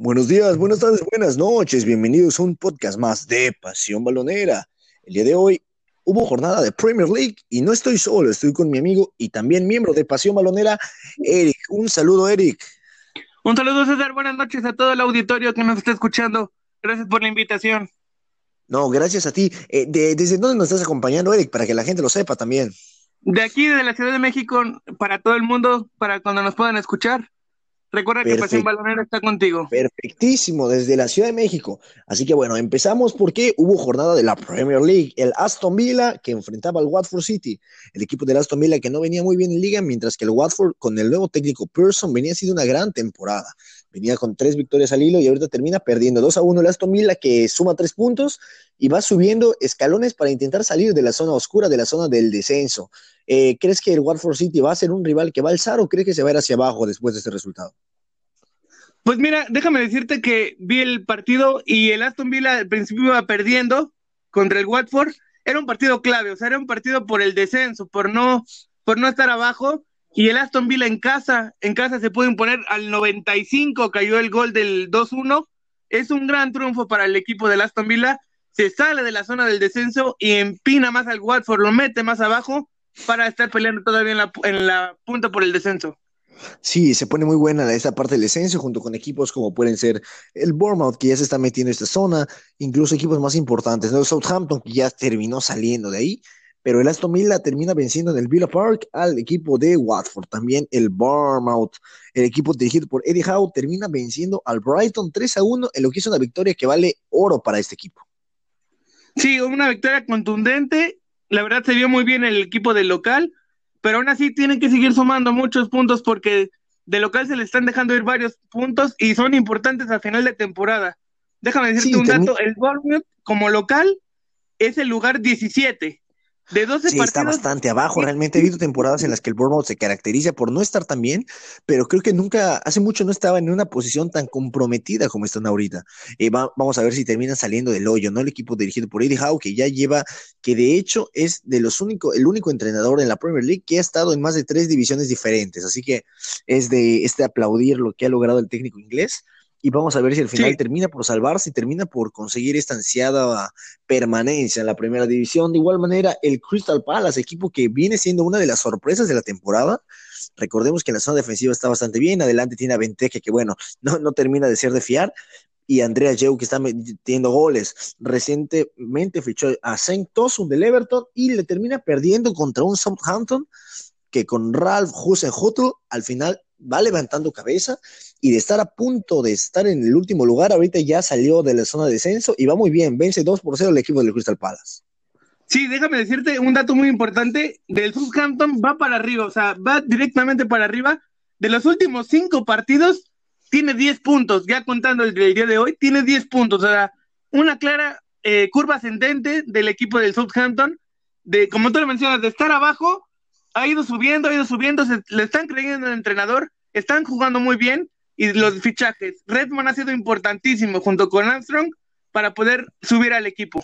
Buenos días, buenas tardes, buenas noches. Bienvenidos a un podcast más de Pasión Balonera. El día de hoy hubo jornada de Premier League y no estoy solo, estoy con mi amigo y también miembro de Pasión Balonera, Eric. Un saludo, Eric. Un saludo, César. Buenas noches a todo el auditorio que nos está escuchando. Gracias por la invitación. No, gracias a ti. Eh, ¿Desde dónde nos estás acompañando, Eric? Para que la gente lo sepa también. De aquí, de la Ciudad de México, para todo el mundo, para cuando nos puedan escuchar. Recuerda que Pasión Balonera está contigo. Perfectísimo, desde la Ciudad de México. Así que bueno, empezamos porque hubo jornada de la Premier League. El Aston Villa que enfrentaba al Watford City. El equipo del Aston Villa que no venía muy bien en liga, mientras que el Watford con el nuevo técnico Pearson venía siendo una gran temporada. Venía con tres victorias al hilo y ahorita termina perdiendo 2 a 1 el Aston Villa que suma tres puntos y va subiendo escalones para intentar salir de la zona oscura, de la zona del descenso. Eh, ¿Crees que el Watford City va a ser un rival que va a alzar o crees que se va a ir hacia abajo después de este resultado? Pues mira, déjame decirte que vi el partido y el Aston Villa al principio iba perdiendo contra el Watford. Era un partido clave, o sea, era un partido por el descenso, por no, por no estar abajo. Y el Aston Villa en casa, en casa se pudo imponer al 95, cayó el gol del 2-1. Es un gran triunfo para el equipo del Aston Villa. Se sale de la zona del descenso y empina más al Watford, lo mete más abajo para estar peleando todavía en la, en la punta por el descenso. Sí, se pone muy buena esta parte del descenso junto con equipos como pueden ser el Bournemouth, que ya se está metiendo en esta zona, incluso equipos más importantes, ¿no? el Southampton, que ya terminó saliendo de ahí, pero el Aston Villa termina venciendo en el Villa Park al equipo de Watford, también el Bournemouth, el equipo dirigido por Eddie Howe, termina venciendo al Brighton 3 a 1, en lo que es una victoria que vale oro para este equipo. Sí, una victoria contundente la verdad se vio muy bien el equipo del local, pero aún así tienen que seguir sumando muchos puntos porque de local se le están dejando ir varios puntos y son importantes al final de temporada. Déjame decirte un dato, el Bournemouth como local es el lugar 17 de 12 sí, está bastante abajo. Realmente ha habido temporadas en las que el Bournemouth se caracteriza por no estar tan bien, pero creo que nunca, hace mucho no estaba en una posición tan comprometida como están ahorita. Eh, vamos a ver si terminan saliendo del hoyo, ¿no? El equipo dirigido por Eddie Howe, que ya lleva, que de hecho es de los únicos, el único entrenador en la Premier League que ha estado en más de tres divisiones diferentes. Así que es de este aplaudir lo que ha logrado el técnico inglés y vamos a ver si al final termina por salvarse y termina por conseguir esta ansiada permanencia en la primera división. De igual manera, el Crystal Palace, equipo que viene siendo una de las sorpresas de la temporada. Recordemos que en la zona defensiva está bastante bien, adelante tiene a que bueno, no, no termina de ser de fiar, y Andrea Yeu, que está metiendo goles. Recientemente fichó a Saint Tosun del Everton y le termina perdiendo contra un Southampton que con Ralph Husen-Huttl al final va levantando cabeza y de estar a punto de estar en el último lugar, ahorita ya salió de la zona de descenso y va muy bien, vence 2 por 0 el equipo del Crystal Palace. Sí, déjame decirte un dato muy importante, del Southampton va para arriba, o sea, va directamente para arriba, de los últimos cinco partidos tiene 10 puntos, ya contando el día de hoy, tiene 10 puntos, o sea, una clara eh, curva ascendente del equipo del Southampton, de, como tú lo mencionas, de estar abajo ha ido subiendo, ha ido subiendo, se, le están creyendo al entrenador, están jugando muy bien y los fichajes. Redmond ha sido importantísimo junto con Armstrong para poder subir al equipo.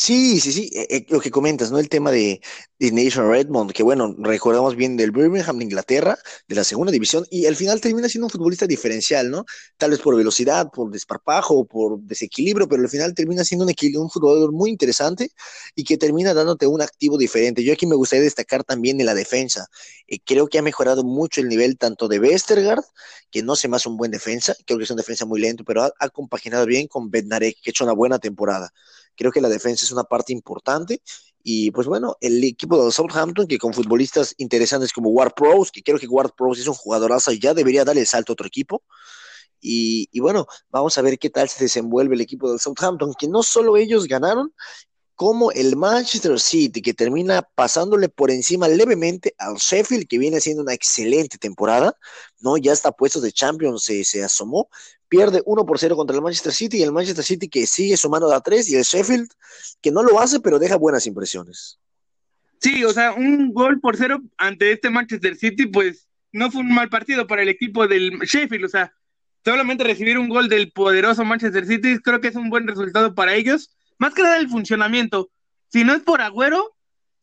Sí, sí, sí, eh, eh, lo que comentas, ¿no? El tema de, de Nation Redmond, que bueno, recordamos bien del Birmingham de Inglaterra, de la segunda división, y al final termina siendo un futbolista diferencial, ¿no? Tal vez por velocidad, por desparpajo, por desequilibrio, pero al final termina siendo un, un jugador muy interesante y que termina dándote un activo diferente. Yo aquí me gustaría destacar también en la defensa. Eh, creo que ha mejorado mucho el nivel tanto de Westergaard, que no se me hace un buen defensa, creo que es una defensa muy lento, pero ha, compaginado bien con Bednarek, que ha hecho una buena temporada. Creo que la defensa es una parte importante. Y pues bueno, el equipo de Southampton, que con futbolistas interesantes como Ward Prowse, que creo que Ward Prowse es un jugadorazo y ya debería darle el salto a otro equipo. Y, bueno, vamos a ver qué tal se desenvuelve el equipo del Southampton, que no solo ellos ganaron, como el Manchester City, que termina pasándole por encima levemente al Sheffield, que viene haciendo una excelente temporada, ¿no? Ya está puesto de Champions, se, se asomó, pierde 1 por 0 contra el Manchester City y el Manchester City que sigue sumando a 3 y el Sheffield que no lo hace pero deja buenas impresiones. Sí, o sea, un gol por cero ante este Manchester City pues no fue un mal partido para el equipo del Sheffield, o sea, solamente recibir un gol del poderoso Manchester City creo que es un buen resultado para ellos, más que nada el funcionamiento. Si no es por Agüero,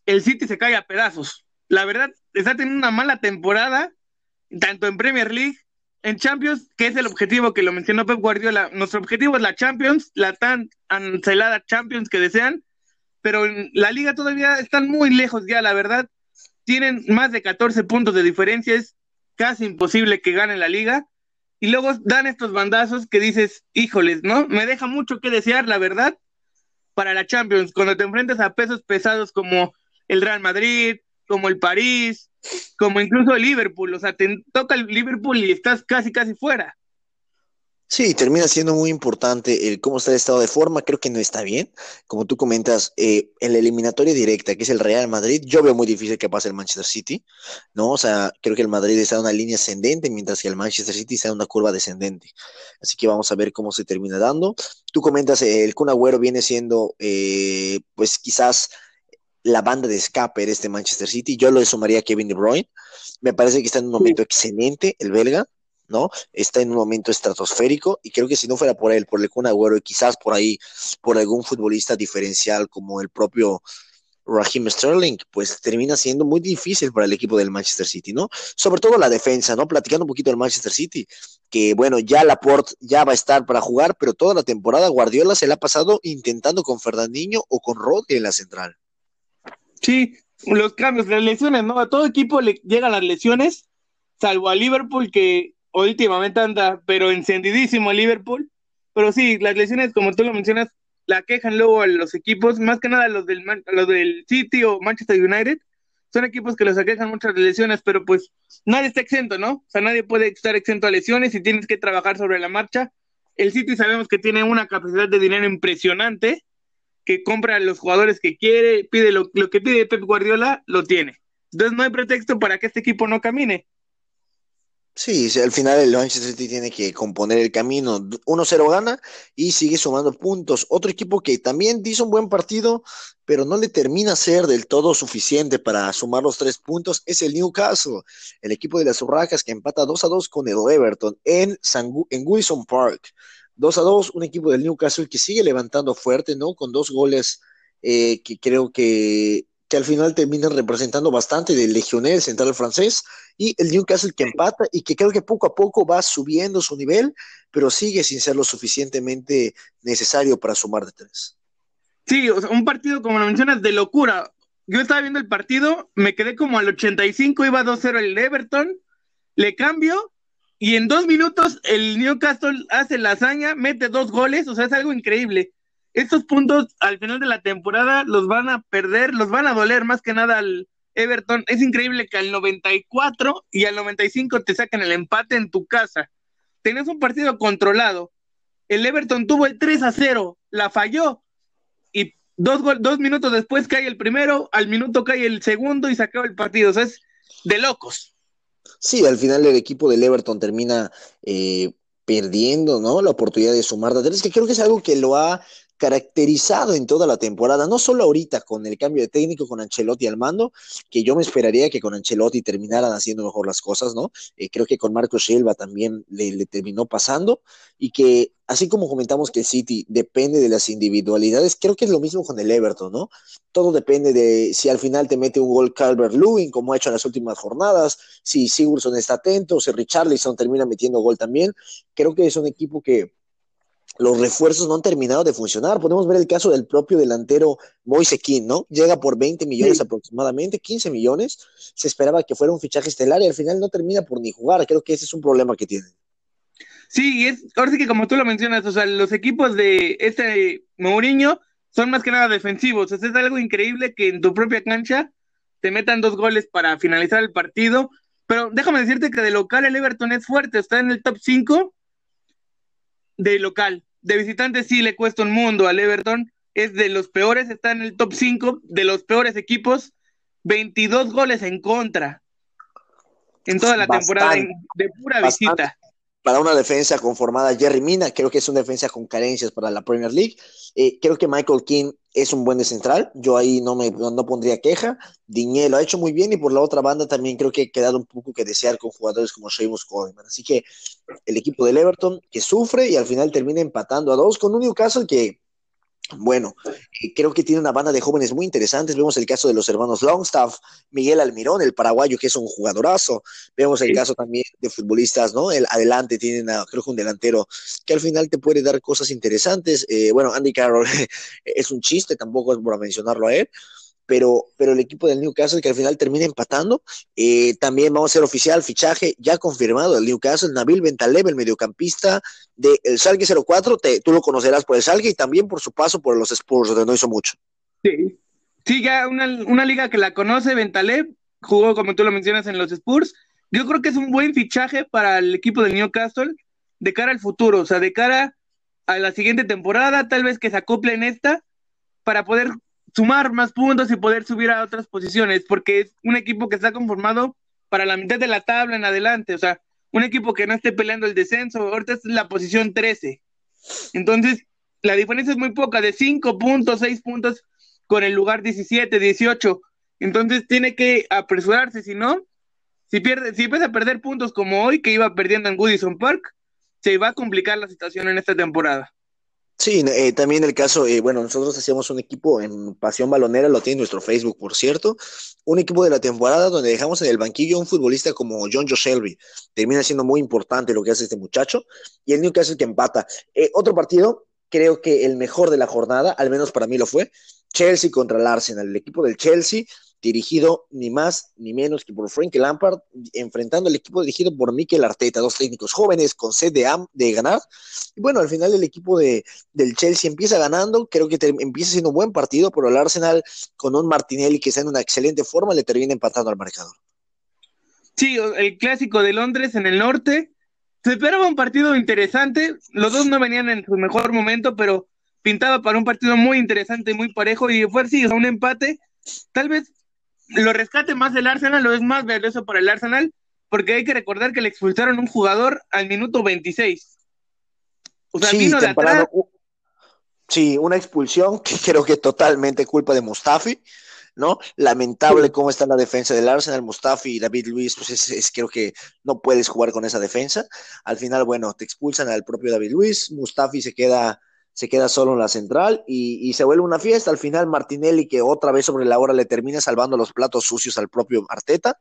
el City se cae a pedazos. La verdad, está teniendo una mala temporada, tanto en Premier League en Champions, que es el objetivo que lo mencionó Pep Guardiola, nuestro objetivo es la Champions, la tan anhelada Champions que desean, pero en la liga todavía están muy lejos ya, la verdad. Tienen más de 14 puntos de diferencia, es casi imposible que ganen la liga. Y luego dan estos bandazos que dices, híjoles, ¿no? Me deja mucho que desear, la verdad, para la Champions. Cuando te enfrentas a pesos pesados como el Real Madrid, como el París, como incluso el Liverpool. O sea, te toca el Liverpool y estás casi, casi fuera. Sí, termina siendo muy importante el cómo está el estado de forma. Creo que no está bien. Como tú comentas, eh, en la eliminatoria directa, que es el Real Madrid, yo veo muy difícil que pase el Manchester City, ¿no? O sea, creo que el Madrid está en una línea ascendente, mientras que el Manchester City está en una curva descendente. Así que vamos a ver cómo se termina dando. Tú comentas, eh, el Kun Agüero viene siendo, eh, pues quizás la banda de escape de este Manchester City. Yo lo sumaría a Kevin De Bruyne. Me parece que está en un momento excelente el belga, ¿no? Está en un momento estratosférico y creo que si no fuera por él, por el Kun Agüero y quizás por ahí, por algún futbolista diferencial como el propio Raheem Sterling, pues termina siendo muy difícil para el equipo del Manchester City, ¿no? Sobre todo la defensa, ¿no? Platicando un poquito del Manchester City, que bueno, ya Laporte ya va a estar para jugar, pero toda la temporada Guardiola se la ha pasado intentando con Fernandinho o con Rodri en la central. Sí, los cambios, las lesiones, ¿no? A todo equipo le llegan las lesiones, salvo a Liverpool, que últimamente anda, pero encendidísimo Liverpool. Pero sí, las lesiones, como tú lo mencionas, la quejan luego a los equipos, más que nada los del, los del City o Manchester United. Son equipos que los aquejan muchas lesiones, pero pues nadie está exento, ¿no? O sea, nadie puede estar exento a lesiones y tienes que trabajar sobre la marcha. El City sabemos que tiene una capacidad de dinero impresionante que compra a los jugadores que quiere, pide lo, que pide Pep Guardiola, lo tiene. Entonces no hay pretexto para que este equipo no camine. Sí, al final el Manchester City tiene que componer el camino. 1-0 gana y sigue sumando puntos. Otro equipo que también hizo un buen partido, pero no le termina ser del todo suficiente para sumar los tres puntos, es el Newcastle, el equipo de las Urracas que empata 2-2 con el Everton en, en Wilson Park. 2 a 2, un equipo del Newcastle que sigue levantando fuerte, ¿no? Con dos goles eh, que creo que, que, al final terminan representando bastante del Legionel central francés y el Newcastle que empata y que creo que poco a poco va subiendo su nivel, pero sigue sin ser lo suficientemente necesario para sumar de tres. Sí, o sea, un partido, como lo mencionas, de locura. Yo estaba viendo el partido, me quedé como al 85, iba 2-0 el Everton, le cambio y en dos minutos el Newcastle hace la hazaña, mete dos goles, o sea, es algo increíble. Estos puntos al final de la temporada los van a perder, los van a doler más que nada al Everton. Es increíble que al 94 y al 95 te saquen el empate en tu casa. Tenés un partido controlado. El Everton tuvo el 3 a 0, la falló. Y dos, dos minutos después cae el primero, al minuto cae el segundo y se acaba el partido. O sea, es de locos. Sí, al final el equipo del Everton termina eh, perdiendo, ¿no? La oportunidad de sumar de tres, que creo que es algo que lo ha caracterizado en toda la temporada, no solo ahorita con el cambio de técnico con Ancelotti al mando, que yo me esperaría que con Ancelotti terminaran haciendo mejor las cosas, ¿no? Eh, creo que con Marco Silva también le, terminó pasando y que así como comentamos que el City depende de las individualidades, creo que es lo mismo con el Everton, ¿no? Todo depende de si al final te mete un gol Calvert Lewin, como ha hecho en las últimas jornadas, si Sigurdsson está atento, si Richarlison termina metiendo gol también. Creo que es un equipo que los refuerzos no han terminado de funcionar. Podemos ver el caso del propio delantero Moise King, ¿no? Llega por 20 millones aproximadamente, 15 millones. Se esperaba que fuera un fichaje estelar y al final no termina por ni jugar. Creo que ese es un problema que tienen. Sí, es, ahora sí que como tú lo mencionas, o sea, los equipos de este Mourinho son más que nada defensivos. O sea, es algo increíble que en tu propia cancha te metan dos goles para finalizar el partido. Pero déjame decirte que de local el Everton es fuerte, está en el top 5 de local. De visitante sí le cuesta un mundo al Everton. Es de los peores, está en el top 5 de los peores equipos. 22 goles en contra en toda la temporada de pura visita. Para una defensa conformada, Jerry Mina, creo que es una defensa con carencias para la Premier League. Eh, creo que Michael King es un buen de central. Yo ahí no me no pondría queja. Diñé lo ha hecho muy bien y por la otra banda también creo que ha quedado un poco que desear con jugadores como Seamus Coleman. Así que el equipo del Everton que sufre y al final termina empatando a dos con un Newcastle que Bueno, eh, creo que tiene una banda de jóvenes muy interesantes. Vemos el caso de los hermanos Longstaff, Miguel Almirón, el paraguayo, que es un jugadorazo. Vemos el caso también de futbolistas, ¿no? El adelante tienen, a, creo que un delantero que al final te puede dar cosas interesantes. Eh, bueno, Andy Carroll es un chiste, tampoco es por mencionarlo a él pero, pero el equipo del Newcastle que al final termina empatando. Eh, también vamos a ser oficial, fichaje ya confirmado del Newcastle, Nabil Bentaleb, el mediocampista del de Schalke 04, te, tú lo conocerás por el Schalke y también por su paso por los Spurs, donde no hizo mucho. Sí, sí ya una, una liga que la conoce, Bentaleb, jugó como tú lo mencionas en los Spurs. Yo creo que es un buen fichaje para el equipo del Newcastle de cara al futuro, o sea, de cara a la siguiente temporada, tal vez que se acople en esta, para poder sumar más puntos y poder subir a otras posiciones, porque es un equipo que está conformado para la mitad de la tabla en adelante, o sea, un equipo que no esté peleando el descenso, ahorita es la posición 13. Entonces, la diferencia es muy poca, de 5 puntos, 6 puntos con el lugar 17, 18. Entonces tiene que apresurarse, si no, si pierde, si empieza a perder puntos como hoy, que iba perdiendo en Goodison Park, se va a complicar la situación en esta temporada. Sí, eh, también el caso, eh, bueno, nosotros hacíamos un equipo en Pasión Balonera, lo tiene nuestro Facebook, por cierto, un equipo de la temporada donde dejamos en el banquillo a un futbolista como John Joe Shelby. Termina siendo muy importante lo que hace este muchacho, y el Newcastle que empata. Eh, otro partido, creo que el mejor de la jornada, al menos para mí lo fue, Chelsea contra el Arsenal. El equipo del Chelsea dirigido ni más ni menos que por Frank Lampard, enfrentando al equipo dirigido por Mikel Arteta, dos técnicos jóvenes con sed de, ganar. Y bueno, al final el equipo de, del Chelsea empieza ganando, creo que empieza siendo un buen partido, pero el Arsenal con un Martinelli que está en una excelente forma le termina empatando al marcador. Sí, el clásico de Londres en el norte. Se esperaba un partido interesante. Los dos no venían en su mejor momento, pero pintaba para un partido muy interesante y muy parejo. Y fue así, un empate. Tal vez lo rescate más del Arsenal, lo es más valioso para el Arsenal, porque hay que recordar que le expulsaron un jugador al minuto 26. O sea, vino de atrás. Sí, una expulsión que creo que totalmente culpa de Mustafi, ¿no? Lamentable cómo está la defensa del Arsenal, Mustafi y David Luis, pues es, creo que no puedes jugar con esa defensa. Al final, bueno, te expulsan al propio David Luis, Mustafi se queda se queda solo en la central y, se vuelve una fiesta. Al final Martinelli, que otra vez sobre la hora le termina salvando los platos sucios al propio Arteta,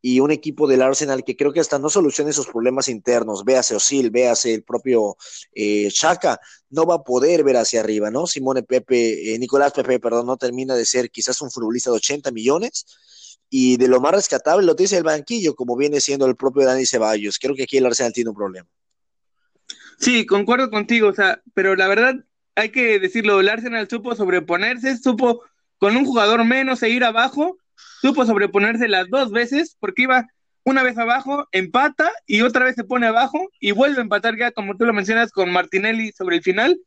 y un equipo del Arsenal que creo que hasta no solucione esos problemas internos, véase Osil, véase el propio eh, Chaka, no va a poder ver hacia arriba, ¿no? Simone Pepe, eh, Nicolás Pepe, perdón, no termina de ser quizás un futbolista de 80 millones, y de lo más rescatable lo dice el banquillo, como viene siendo el propio Dani Ceballos. Creo que aquí el Arsenal tiene un problema. Sí, concuerdo contigo, o sea, pero la verdad hay que decirlo, el Arsenal supo sobreponerse, supo con un jugador menos e ir abajo, supo sobreponerse las dos veces, porque iba una vez abajo, empata y otra vez se pone abajo y vuelve a empatar ya, como tú lo mencionas, con Martinelli sobre el final.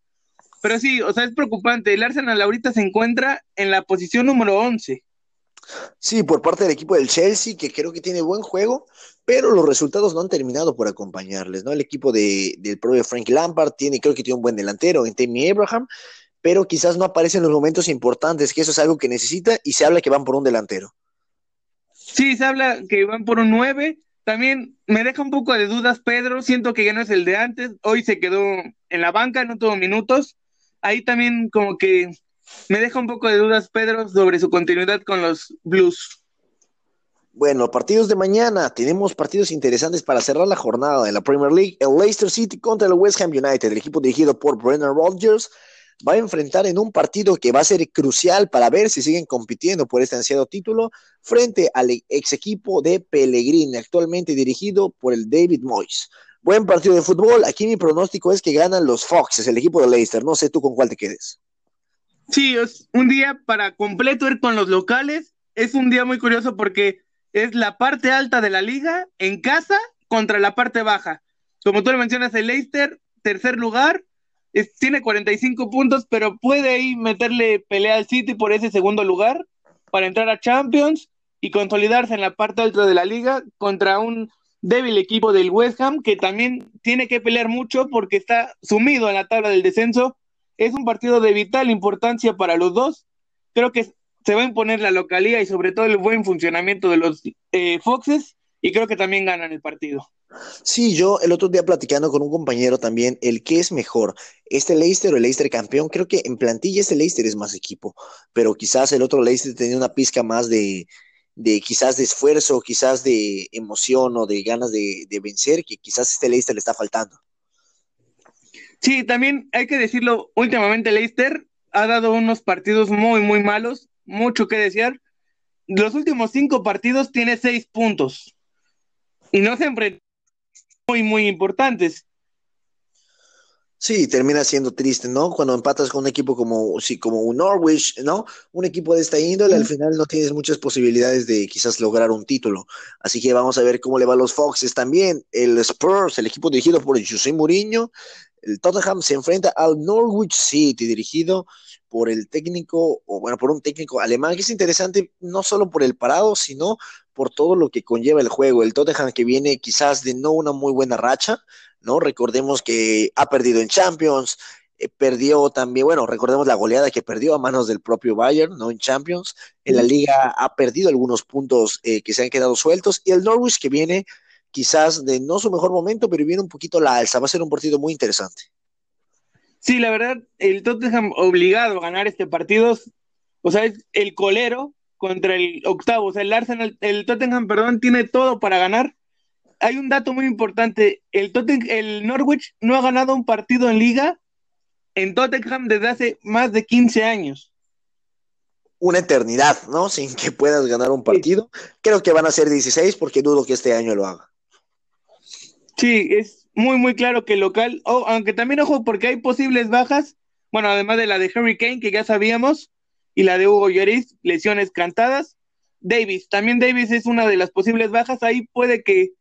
Pero sí, o sea, es preocupante. El Arsenal ahorita se encuentra en la posición número 11. Sí, por parte del equipo del Chelsea, que creo que tiene buen juego, pero los resultados no han terminado por acompañarles, ¿no? El equipo de, del propio Frank Lampard tiene, creo que tiene un buen delantero en Tammy Abraham, pero quizás no aparece en los momentos importantes, que eso es algo que necesita, y se habla que van por un delantero. Sí, se habla que van por un 9. También me deja un poco de dudas Pedro, siento que ya no es el de antes, hoy se quedó en la banca, no tuvo minutos. Ahí también como que me deja un poco de dudas Pedro sobre su continuidad con los Blues. Bueno, partidos de mañana. Tenemos partidos interesantes para cerrar la jornada en la Premier League. El Leicester City contra el West Ham United, el equipo dirigido por Brennan Rodgers, va a enfrentar en un partido que va a ser crucial para ver si siguen compitiendo por este ansiado título frente al ex equipo de Pellegrini, actualmente dirigido por el David Moyes. Buen partido de fútbol. Aquí mi pronóstico es que ganan los Foxes, el equipo de Leicester. No sé tú con cuál te quedes. Sí, es un día para completo ir con los locales. Es un día muy curioso porque es la parte alta de la liga en casa contra la parte baja. Como tú lo mencionas, el Leicester, tercer lugar, tiene 45 puntos, pero puede ahí meterle pelea al City por ese segundo lugar para entrar a Champions y consolidarse en la parte alta de la liga contra un débil equipo del West Ham que también tiene que pelear mucho porque está sumido en la tabla del descenso. Es un partido de vital importancia para los dos. Creo que se va a imponer la localía y sobre todo el buen funcionamiento de los eh, Foxes y creo que también ganan el partido. Sí, yo el otro día platicando con un compañero también, el que es mejor, este Leicester o el Leicester campeón, creo que en plantilla este Leicester es más equipo, pero quizás el otro Leicester tenía una pizca más de, de quizás de esfuerzo, quizás de emoción o de ganas de, de vencer, que quizás este Leicester le está faltando. Sí, también hay que decirlo, últimamente Leicester ha dado unos partidos muy, muy malos, mucho que desear. Los últimos cinco partidos tiene seis puntos y no se enfrenta muy, muy importantes. Sí, termina siendo triste, ¿no? Cuando empatas con un equipo como, sí, como un Norwich, ¿no? Un equipo de esta índole, al final no tienes muchas posibilidades de quizás lograr un título. Así que vamos a ver cómo le va a los Foxes también. El Spurs, el equipo dirigido por José Mourinho, el Tottenham se enfrenta al Norwich City, dirigido por el técnico, o bueno, por un técnico alemán, que es interesante no solo por el parado, sino por todo lo que conlleva el juego. El Tottenham que viene quizás de no una muy buena racha, ¿no? Recordemos que ha perdido en Champions, eh, perdió también, bueno, recordemos la goleada que perdió a manos del propio Bayern, ¿no? En Champions, en la liga ha perdido algunos puntos eh, que se han quedado sueltos, y el Norwich que viene quizás de no su mejor momento, pero viene un poquito la alza, va a ser un partido muy interesante. Sí, la verdad, el Tottenham obligado a ganar este partido, o sea, es el colero contra el octavo, o sea, el Arsenal, el Tottenham, perdón, tiene todo para ganar, hay un dato muy importante. El, el Norwich no ha ganado un partido en liga en Tottenham desde hace más de 15 años. Una eternidad, ¿no? Sin que puedas ganar un partido. Creo que van a ser 16 porque dudo que este año lo haga. Sí, es muy, muy claro que el local, oh, aunque también ojo porque hay posibles bajas, bueno, además de la de Harry Kane, que ya sabíamos, y la de Hugo Lloris, lesiones cantadas. Davis, también Davis es una de las posibles bajas, ahí puede que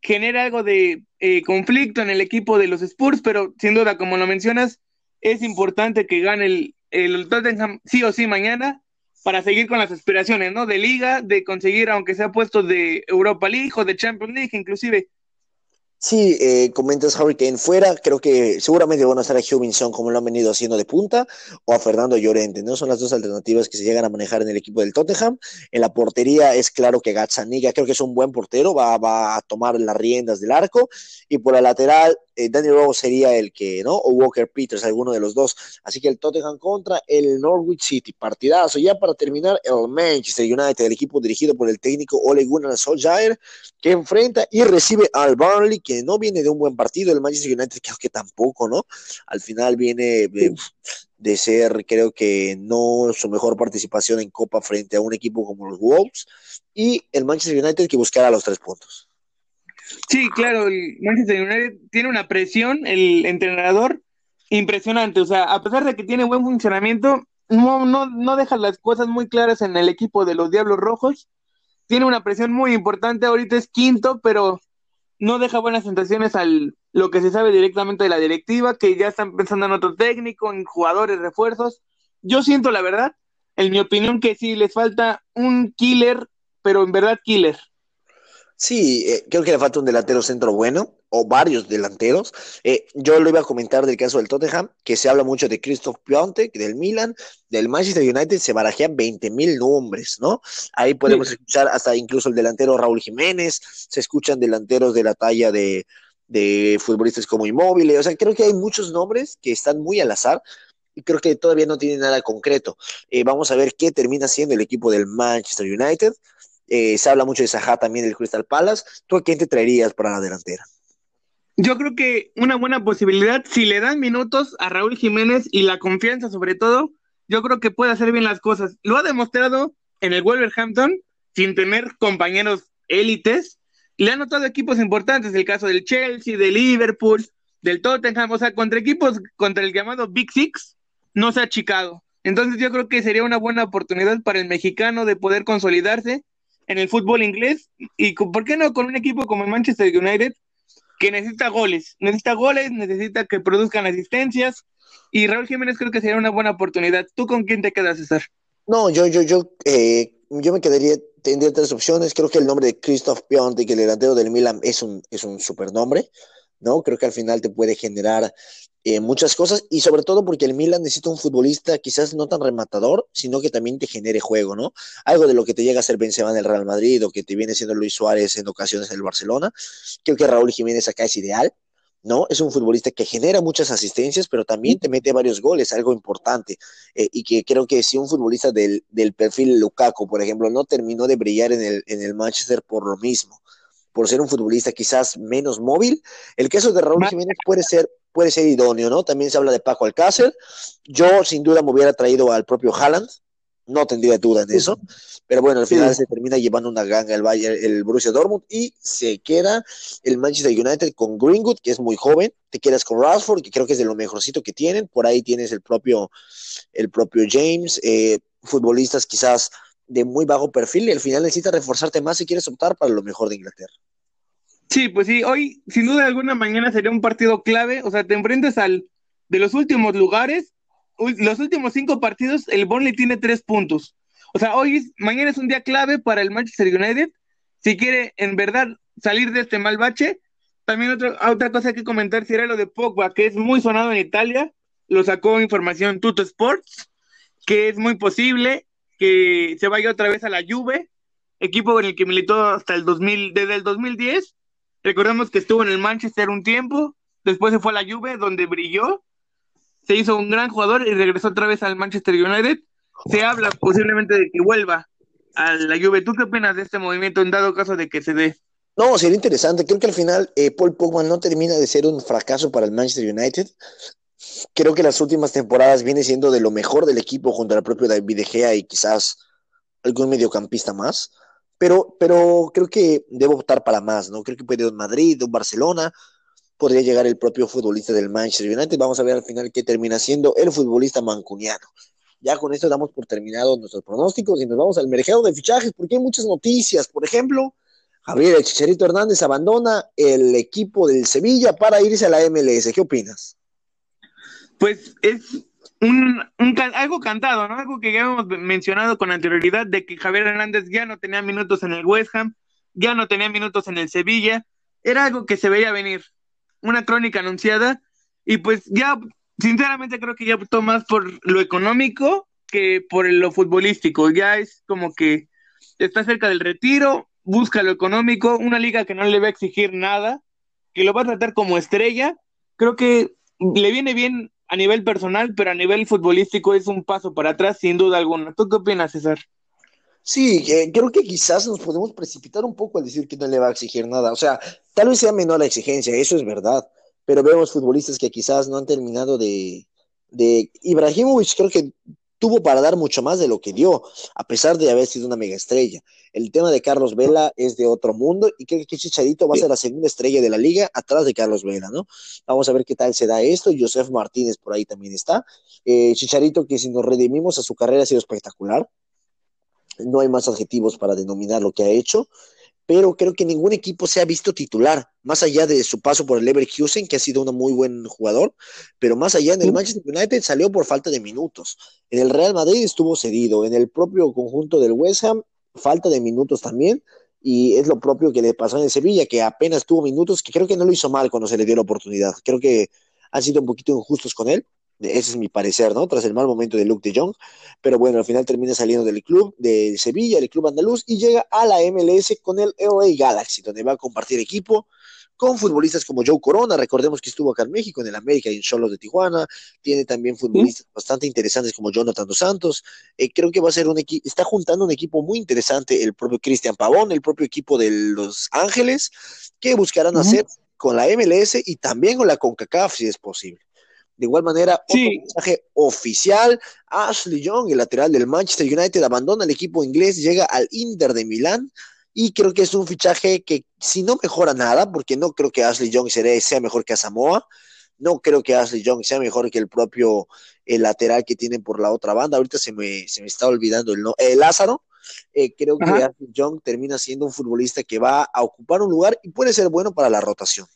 genera algo de eh, conflicto en el equipo de los Spurs, pero sin duda, como lo mencionas, es importante que gane el, el Tottenham sí o sí mañana para seguir con las aspiraciones, ¿no? De liga, de conseguir, aunque sea puestos de Europa League o de Champions League, inclusive Sí, eh, comentas Harry Kane fuera, creo que seguramente van a estar a Hubinson como lo han venido haciendo de punta o a Fernando Llorente, ¿no? Son las dos alternativas que se llegan a manejar en el equipo del Tottenham. En la portería es claro que Gazzaniga creo que es un buen portero, va, va a tomar las riendas del arco y por la lateral eh, Danny Rose sería el que, ¿no? O Walker Peters, alguno de los dos. Así que el Tottenham contra el Norwich City. Partidazo. Ya para terminar, el Manchester United, el equipo dirigido por el técnico Ole Gunnar Solskjaer, que enfrenta y recibe al Burnley, que no viene de un buen partido. El Manchester United creo que tampoco, ¿no? Al final viene de, de ser, creo que no su mejor participación en Copa frente a un equipo como los Wolves. Y el Manchester United que buscará los tres puntos. Sí, claro, el Manchester United tiene una presión, el entrenador, impresionante. O sea, a pesar de que tiene buen funcionamiento, no, no, no deja las cosas muy claras en el equipo de los Diablos Rojos. Tiene una presión muy importante, ahorita es quinto, pero no deja buenas sensaciones al lo que se sabe directamente de la directiva, que ya están pensando en otro técnico, en jugadores, refuerzos. Yo siento la verdad, en mi opinión, que sí les falta un killer, pero en verdad killer. Sí, eh, creo que le falta un delantero centro bueno, o varios delanteros. Eh, yo lo iba a comentar del caso del Tottenham, que se habla mucho de Christoph Piontek, del Milan, del Manchester United, se barajean 20 mil nombres, ¿no? Ahí podemos escuchar hasta incluso el delantero Raúl Jiménez, se escuchan delanteros de la talla de, de futbolistas como Inmóvil, o sea, creo que hay muchos nombres que están muy al azar, y creo que todavía no tienen nada concreto. Eh, vamos a ver qué termina siendo el equipo del Manchester United. Eh, se habla mucho de Saha también del Crystal Palace. ¿Tú a quién te traerías para la delantera? Yo creo que una buena posibilidad, si le dan minutos a Raúl Jiménez y la confianza sobre todo, yo creo que puede hacer bien las cosas. Lo ha demostrado en el Wolverhampton sin tener compañeros élites. Le ha notado equipos importantes, el caso del Chelsea, del Liverpool, del Tottenham, o sea, contra equipos, contra el llamado Big Six, no se ha achicado. Entonces yo creo que sería una buena oportunidad para el mexicano de poder consolidarse en el fútbol inglés y por qué no con un equipo como el Manchester United que necesita goles, necesita goles, necesita que produzcan asistencias y Raúl Jiménez creo que sería una buena oportunidad. ¿Tú con quién te quedas, César? No, yo, yo, yo, eh, yo me quedaría, tendría tres opciones. Creo que el nombre de Christoph Piontek, el delantero del Milan, es un, es un supernombre, ¿no? Creo que al final te puede generar eh, muchas cosas y sobre todo porque el Milan necesita un futbolista quizás no tan rematador, sino que también te genere juego, ¿no? Algo de lo que te llega a ser Benzema en el Real Madrid o que te viene siendo Luis Suárez en ocasiones en el Barcelona. Creo que Raúl Jiménez acá es ideal, ¿no? Es un futbolista que genera muchas asistencias, pero también te mete varios goles, algo importante. Eh, y que creo que si un futbolista del, del, perfil Lukaku, por ejemplo, no terminó de brillar en el, en el Manchester por lo mismo, por ser un futbolista quizás menos móvil, el caso de Raúl Jiménez puede ser puede ser idóneo, ¿no? También se habla de Paco Alcácer. Yo sin duda me hubiera traído al propio Haaland, no tendría duda en eso, pero bueno, al final se termina llevando una ganga el Bayern, el Borussia Dortmund y se queda el Manchester United con Greenwood, que es muy joven, te quedas con Rashford, que creo que es de lo mejorcito que tienen, por ahí tienes el propio, el propio James, eh, futbolistas quizás de muy bajo perfil y al final necesitas reforzarte más si quieres optar para lo mejor de Inglaterra. Sí, pues sí, hoy sin duda alguna mañana sería un partido clave, o sea, te enfrentas al de los últimos lugares, los últimos cinco partidos, el Burnley tiene tres puntos. O sea, hoy, mañana es un día clave para el Manchester United, si quiere en verdad salir de este mal bache. También otra, otra cosa que comentar sería lo de Pogba, que es muy sonado en Italia, lo sacó información Tuto Sports, que es muy posible que se vaya otra vez a la Juve, equipo en el que militó hasta el 2000, desde el 2010 Recordemos que estuvo en el Manchester un tiempo, después se fue a la Juve, donde brilló, se hizo un gran jugador y regresó otra vez al Manchester United. Se habla posiblemente de que vuelva a la Juve. ¿Tú qué opinas de este movimiento en dado caso de que se dé? No, sería interesante. Creo que al final eh, Paul Pogba no termina de ser un fracaso para el Manchester United. Creo que las últimas temporadas viene siendo de lo mejor del equipo junto al propio David De Gea y quizás algún mediocampista más pero, pero creo que debo optar para más, ¿no? Creo que puede ir un Madrid, un Barcelona, podría llegar el propio futbolista del Manchester United. Vamos a ver al final qué termina siendo el futbolista mancuniano. Ya con esto damos por terminado nuestros pronósticos y nos vamos al mercado de fichajes porque hay muchas noticias. Por ejemplo, Javier Chicharito Hernández abandona el equipo del Sevilla para irse a la MLS. ¿Qué opinas? Pues es un, algo cantado, ¿no? Algo que ya hemos mencionado con anterioridad de que Javier Hernández ya no tenía minutos en el West Ham, ya no tenía minutos en el Sevilla, era algo que se veía venir, una crónica anunciada, y pues ya, sinceramente creo que ya optó más por lo económico que por lo futbolístico, ya es como que está cerca del retiro, busca lo económico, una liga que no le va a exigir nada, que lo va a tratar como estrella, creo que le viene bien a nivel personal, pero a nivel futbolístico es un paso para atrás, sin duda alguna. ¿Tú qué opinas, César? Sí, eh, creo que quizás nos podemos precipitar un poco al decir que no le va a exigir nada. O sea, tal vez sea menor la exigencia, eso es verdad, pero vemos futbolistas que quizás no han terminado de... de... Ibrahimovic creo que tuvo para dar mucho más de lo que dio, a pesar de haber sido una mega estrella. El tema de Carlos Vela es de otro mundo y creo que Chicharito va a ser la segunda estrella de la liga atrás de Carlos Vela, ¿no? Vamos a ver qué tal se da esto. Joseph Martínez por ahí también está. Eh, Chicharito, que si nos redimimos a su carrera ha sido espectacular. No hay más adjetivos para denominar lo que ha hecho pero creo que ningún equipo se ha visto titular, más allá de su paso por el Leverkusen, que ha sido un muy buen jugador, pero más allá en el Manchester United salió por falta de minutos. En el Real Madrid estuvo cedido, en el propio conjunto del West Ham, falta de minutos también, y es lo propio que le pasó en el Sevilla, que apenas tuvo minutos, que creo que no lo hizo mal cuando se le dio la oportunidad. Creo que han sido un poquito injustos con él, ese es mi parecer, ¿no? Tras el mal momento de Luke de Jong. Pero bueno, al final termina saliendo del club de Sevilla, el club andaluz, y llega a la MLS con el LA Galaxy, donde va a compartir equipo con futbolistas como Joe Corona, recordemos que estuvo acá en México, en el América y en Cholos de Tijuana, tiene también futbolistas bastante interesantes como Jonathan Dos Santos, eh, creo que va a ser un equipo, está juntando un equipo muy interesante, el propio Cristian Pavón, el propio equipo de Los Ángeles, que buscarán hacer con la MLS y también con la CONCACAF si es posible. De igual manera, otro mensaje oficial, Ashley Young, el lateral del Manchester United, abandona el equipo inglés, llega al Inter de Milán y creo que es un fichaje que si no mejora nada, porque no creo que Ashley Young sea mejor que Asamoah, no creo que Ashley Young sea mejor que el propio el lateral que tienen por la otra banda, ahorita se me, se me está olvidando el, no, Lázaro, eh, creo que Ashley Young termina siendo un futbolista que va a ocupar un lugar y puede ser bueno para la rotación.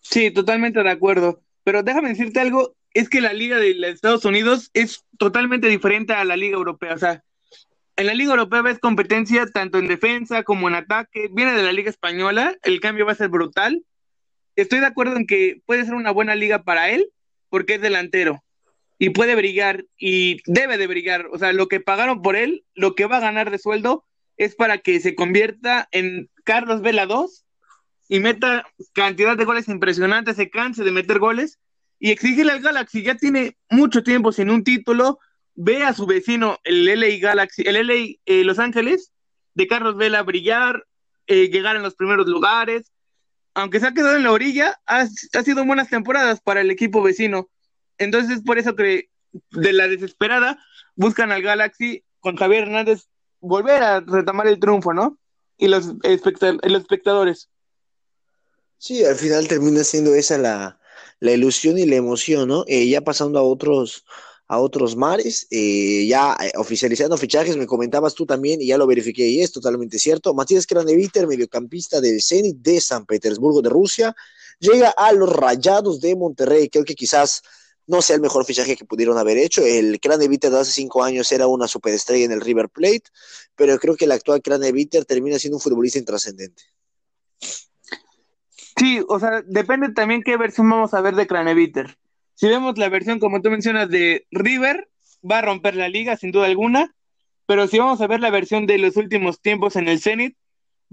Sí, totalmente de acuerdo. Pero déjame decirte algo, es que la liga de Estados Unidos es totalmente diferente a la liga europea. O sea, en la liga europea ves competencia tanto en defensa como en ataque. Viene de la liga española, el cambio va a ser brutal. estoy de acuerdo en que puede ser una buena liga para él, porque es delantero y puede brillar y debe de brillar. O sea, lo que pagaron por él, lo que va a ganar de sueldo es para que se convierta en Carlos Vela 2 y meta cantidad de goles impresionantes, se canse de meter goles y exigirle al Galaxy. Ya tiene mucho tiempo sin un título. Ve a su vecino, el LA Galaxy, el LA eh, Los Ángeles, de Carlos Vela brillar, eh, llegar en los primeros lugares. Aunque se ha quedado en la orilla, ha, ha sido buenas temporadas para el equipo vecino. Entonces es por eso que de la desesperada buscan al Galaxy con Javier Hernández volver a retomar el triunfo, ¿no? Y los, los espectadores. Sí, al final termina siendo esa la, la ilusión y la emoción, ¿no? Eh, ya pasando a otros, a otros mares, eh, ya eh, oficializando fichajes, me comentabas tú también, y ya lo verifiqué, y es totalmente cierto. Matías Kraneviter, mediocampista del Zenit de San Petersburgo de Rusia, llega a los Rayados de Monterrey. Creo que quizás no sea el mejor fichaje que pudieron haber hecho. El Craneviter de hace cinco años era una superestrella en el River Plate, pero creo que el actual Craneviter termina siendo un futbolista intrascendente. Sí, o sea, depende también qué versión vamos a ver de Craneviter. Si vemos la versión, como tú mencionas, de River, va a romper la liga, sin duda alguna, pero si vamos a ver la versión de los últimos tiempos en el Zenit,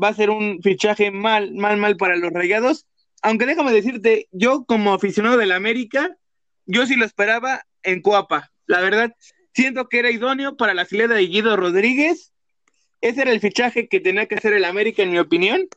va a ser un fichaje mal, mal, mal para los rayados. Aunque déjame decirte, yo como aficionado del América, yo sí lo esperaba en Coapa. La verdad, siento que era idóneo para la fileta de Guido Rodríguez. Ese era el fichaje que tenía que hacer el América, en mi opinión.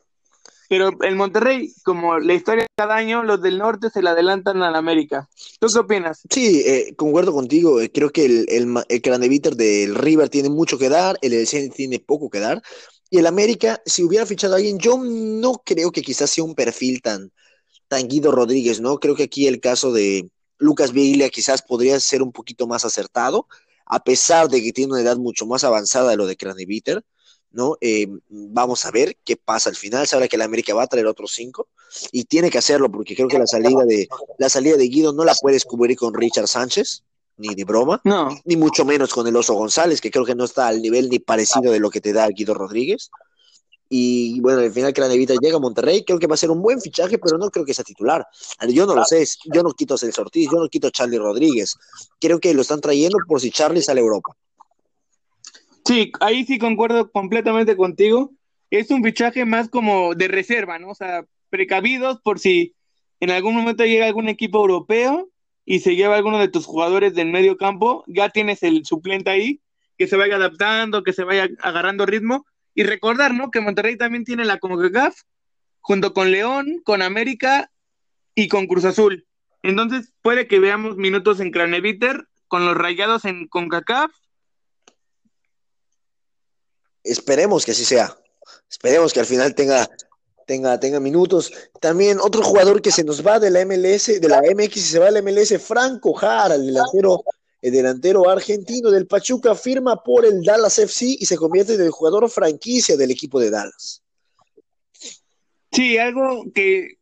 Pero el Monterrey, como la historia de cada año, los del norte se le adelantan al América. ¿Tú qué opinas? Sí, eh, concuerdo contigo. Eh, creo que el, el, el del River tiene mucho que dar, el EDC tiene poco que dar. Y el América, si hubiera fichado a alguien, yo no creo que quizás sea un perfil tan, tan Guido Rodríguez, ¿no? Creo que aquí el caso de, Lucas Viglia quizás podría ser un poquito más acertado, a pesar de que tiene una edad mucho más avanzada de lo de Craneviter, ¿no? Eh, vamos a ver qué pasa al final. Se habla que la América va a traer otros cinco y tiene que hacerlo porque creo que la salida de la salida de Guido no la puedes cubrir con Richard Sánchez, ni de broma, no. ni mucho menos con el Oso González, que creo que no está al nivel ni parecido de lo que te da Guido Rodríguez. Y bueno, al final Cranevita llega a Monterrey, creo que va a ser un buen fichaje, pero no creo que sea titular. Yo no lo sé, yo no quito a Celso Ortiz, yo no quito a Charlie Rodríguez. Creo que lo están trayendo por si Charlie sale a Europa. Sí, ahí sí concuerdo completamente contigo. Es un fichaje más como de reserva, ¿no? O sea, precavidos por si en algún momento llega algún equipo europeo y se lleva alguno de tus jugadores del medio campo, ya tienes el suplente ahí, que se vaya adaptando, que se vaya agarrando ritmo y recordar, ¿no? Que Monterrey también tiene la CONCACAF junto con León, con América y con Cruz Azul. Entonces puede que veamos minutos en Craneviter con los rayados en CONCACAF. Esperemos que así sea. Esperemos que al final tenga, tenga, tenga minutos. También otro jugador que se nos va de la MLS, de la MX y se va a la MLS, Franco Jara, el delantero el delantero argentino del Pachuca firma por el Dallas FC y se convierte en el jugador franquicia del equipo de Dallas. Sí, algo que,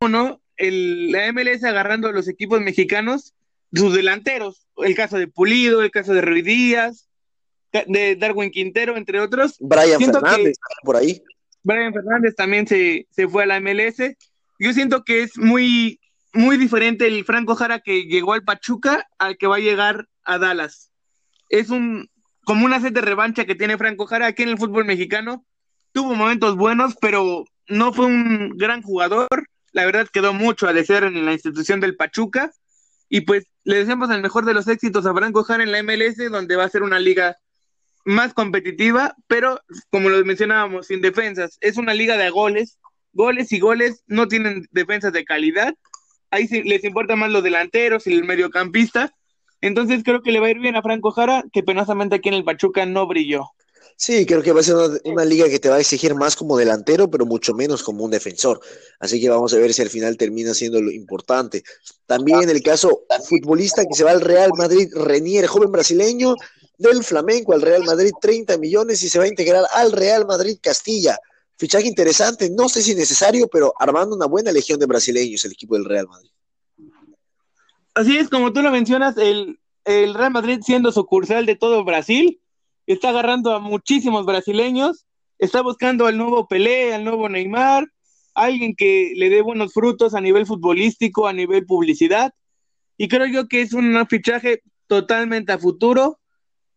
¿no? El, la MLS agarrando a los equipos mexicanos, sus delanteros, el caso de Pulido, el caso de Ruiz Díaz, de Darwin Quintero, entre otros. Brian Fernández, por ahí. Brian Fernández también se, se fue a la MLS. Yo siento que es muy muy diferente el Franco Jara que llegó al Pachuca al que va a llegar a Dallas. Es un como una sed de revancha que tiene Franco Jara aquí en el fútbol mexicano. Tuvo momentos buenos, pero no fue un gran jugador. La verdad quedó mucho a desear en la institución del Pachuca. Y pues le deseamos el mejor de los éxitos a Franco Jara en la MLS, donde va a ser una liga más competitiva, pero como lo mencionábamos, sin defensas. Es una liga de goles, goles y goles, no tienen defensas de calidad ahí les importa más los delanteros y el mediocampista. Entonces creo que le va a ir bien a Franco Jara, que penosamente aquí en el Pachuca no brilló. Sí, creo que va a ser una, liga que te va a exigir más como delantero, pero mucho menos como un defensor. Así que vamos a ver si al final termina siendo lo importante. También el caso futbolista que se va al Real Madrid, Renier, joven brasileño del Flamenco al Real Madrid, 30 millones y se va a integrar al Real Madrid Castilla. Fichaje interesante, no sé si necesario, pero armando una buena legión de brasileños el equipo del Real Madrid. Así es, como tú lo mencionas, el, el Real Madrid siendo sucursal de todo Brasil, está agarrando a muchísimos brasileños, está buscando al nuevo Pelé, al nuevo Neymar, alguien que le dé buenos frutos a nivel futbolístico, a nivel publicidad, y creo yo que es un fichaje totalmente a futuro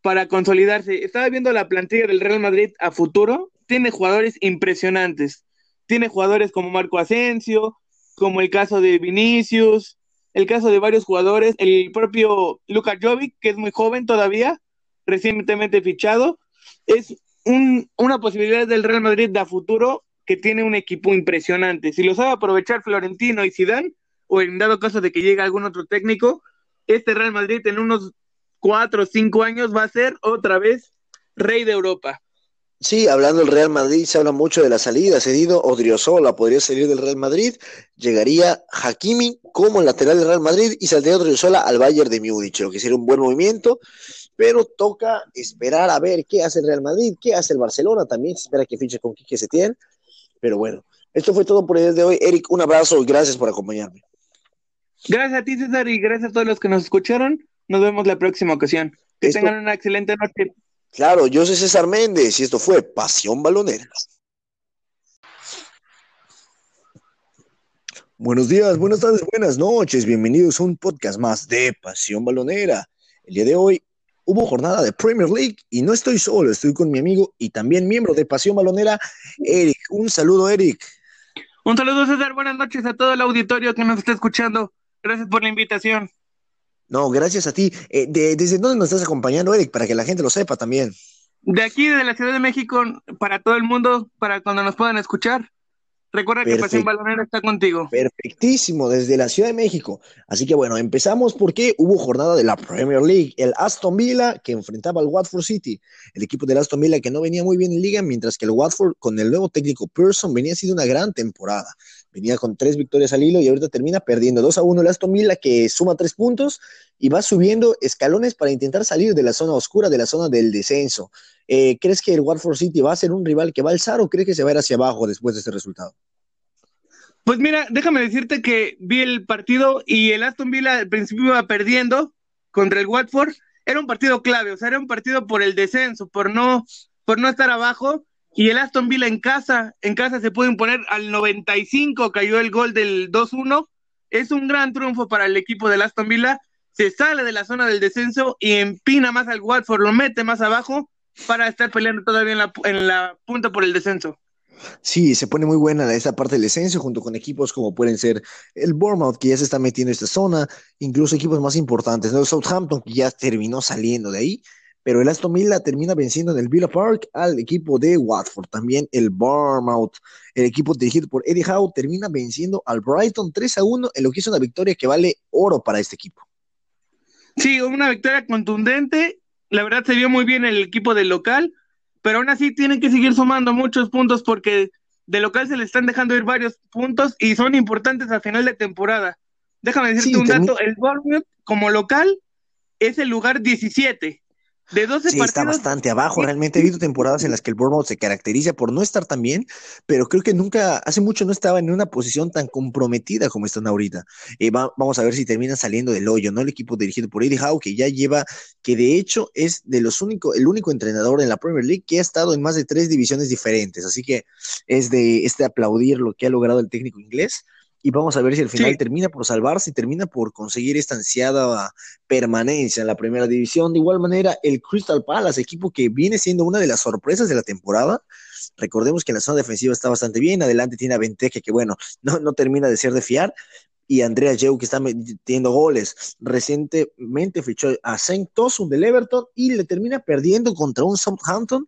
para consolidarse. Estaba viendo la plantilla del Real Madrid a futuro, tiene jugadores impresionantes, tiene jugadores como Marco Asensio, como el caso de Vinicius, el caso de varios jugadores, el propio Luka Jovic, que es muy joven todavía, recientemente fichado, es una posibilidad del Real Madrid de a futuro que tiene un equipo impresionante. Si lo sabe aprovechar Florentino y Zidane, o en dado caso de que llegue algún otro técnico, este Real Madrid en unos cuatro o cinco años va a ser otra vez rey de Europa. Sí, hablando del Real Madrid, se habla mucho de la salida, cedido Odriozola, podría salir del Real Madrid, llegaría Hakimi como lateral del Real Madrid y saldría Odriozola al Bayern de Múnich, lo que sería un buen movimiento, pero toca esperar a ver qué hace el Real Madrid, qué hace el Barcelona, también se espera que fiche con Quique Setién, pero bueno, esto fue todo por el día de hoy. Eric, un abrazo y gracias por acompañarme. Gracias a ti, César, y gracias a todos los que nos escucharon. Nos vemos la próxima ocasión. Que tengan una excelente noche. Claro, yo soy César Méndez y esto fue Pasión Balonera. Buenos días, buenas tardes, buenas noches. Bienvenidos a un podcast más de Pasión Balonera. El día de hoy hubo jornada de Premier League y no estoy solo, estoy con mi amigo y también miembro de Pasión Balonera, Eric. Un saludo, Eric. Un saludo, César. Buenas noches a todo el auditorio que nos está escuchando. Gracias por la invitación. No, gracias a ti. Eh, ¿Desde dónde nos estás acompañando, Eric? Para que la gente lo sepa también. De aquí, de la Ciudad de México, para todo el mundo, para cuando nos puedan escuchar. Recuerda que Pasión Balonera está contigo. Perfectísimo, desde la Ciudad de México. Así que bueno, empezamos porque hubo jornada de la Premier League. El Aston Villa que enfrentaba al Watford City. El equipo del Aston Villa que no venía muy bien en liga, mientras que el Watford con el nuevo técnico Pearson venía siendo una gran temporada. Venía con tres victorias al hilo y ahorita termina perdiendo 2 a 1 el Aston Villa que suma tres puntos y va subiendo escalones para intentar salir de la zona oscura, de la zona del descenso. Eh, ¿Crees que el Watford City va a ser un rival que va a alzar o crees que se va a ir hacia abajo después de este resultado? Pues mira, déjame decirte que vi el partido y el Aston Villa al principio iba perdiendo contra el Watford. Era un partido clave, o sea, era un partido por el descenso, por no, por no estar abajo y el Aston Villa en casa, en casa se pudo imponer al 95, cayó el gol del 2-1. Es un gran triunfo para el equipo del Aston Villa. Se sale de la zona del descenso y empina más al Watford, lo mete más abajo para estar peleando todavía en la, en la punta por el descenso. Sí, se pone muy buena esa parte del descenso junto con equipos como pueden ser el Bournemouth, que ya se está metiendo en esta zona, incluso equipos más importantes, ¿no? El Southampton, que ya terminó saliendo de ahí pero el Aston Villa termina venciendo en el Villa Park al equipo de Watford. También el Bournemouth, el equipo dirigido por Eddie Howe, termina venciendo al Brighton 3 a 1, en lo que es una victoria que vale oro para este equipo. Sí, una victoria contundente. La verdad se vio muy bien el equipo del local, pero aún así tienen que seguir sumando muchos puntos porque de local se le están dejando ir varios puntos y son importantes al final de temporada. Déjame decirte un dato, el Bournemouth como local es el lugar 17 de 12 sí, está bastante abajo. Realmente he habido temporadas en las que el Bournemouth se caracteriza por no estar tan bien, pero creo que nunca, hace mucho no estaba en una posición tan comprometida como están ahorita. Eh, vamos a ver si termina saliendo del hoyo, ¿no? El equipo dirigido por Eddie Howe, que ya lleva, que de hecho es de los únicos, el único entrenador en la Premier League que ha estado en más de tres divisiones diferentes. Así que es de, es de aplaudir lo que ha logrado el técnico inglés y vamos a ver si al final termina por salvarse y termina por conseguir esta ansiada permanencia en la primera división. De igual manera, el Crystal Palace, equipo que viene siendo una de las sorpresas de la temporada. Recordemos que en la zona defensiva está bastante bien, adelante tiene a Venteque que bueno, no, no termina de ser de fiar, y Andrea Yeu que está metiendo goles. Recientemente fichó a Saint Tosun del Everton y le termina perdiendo contra un Southampton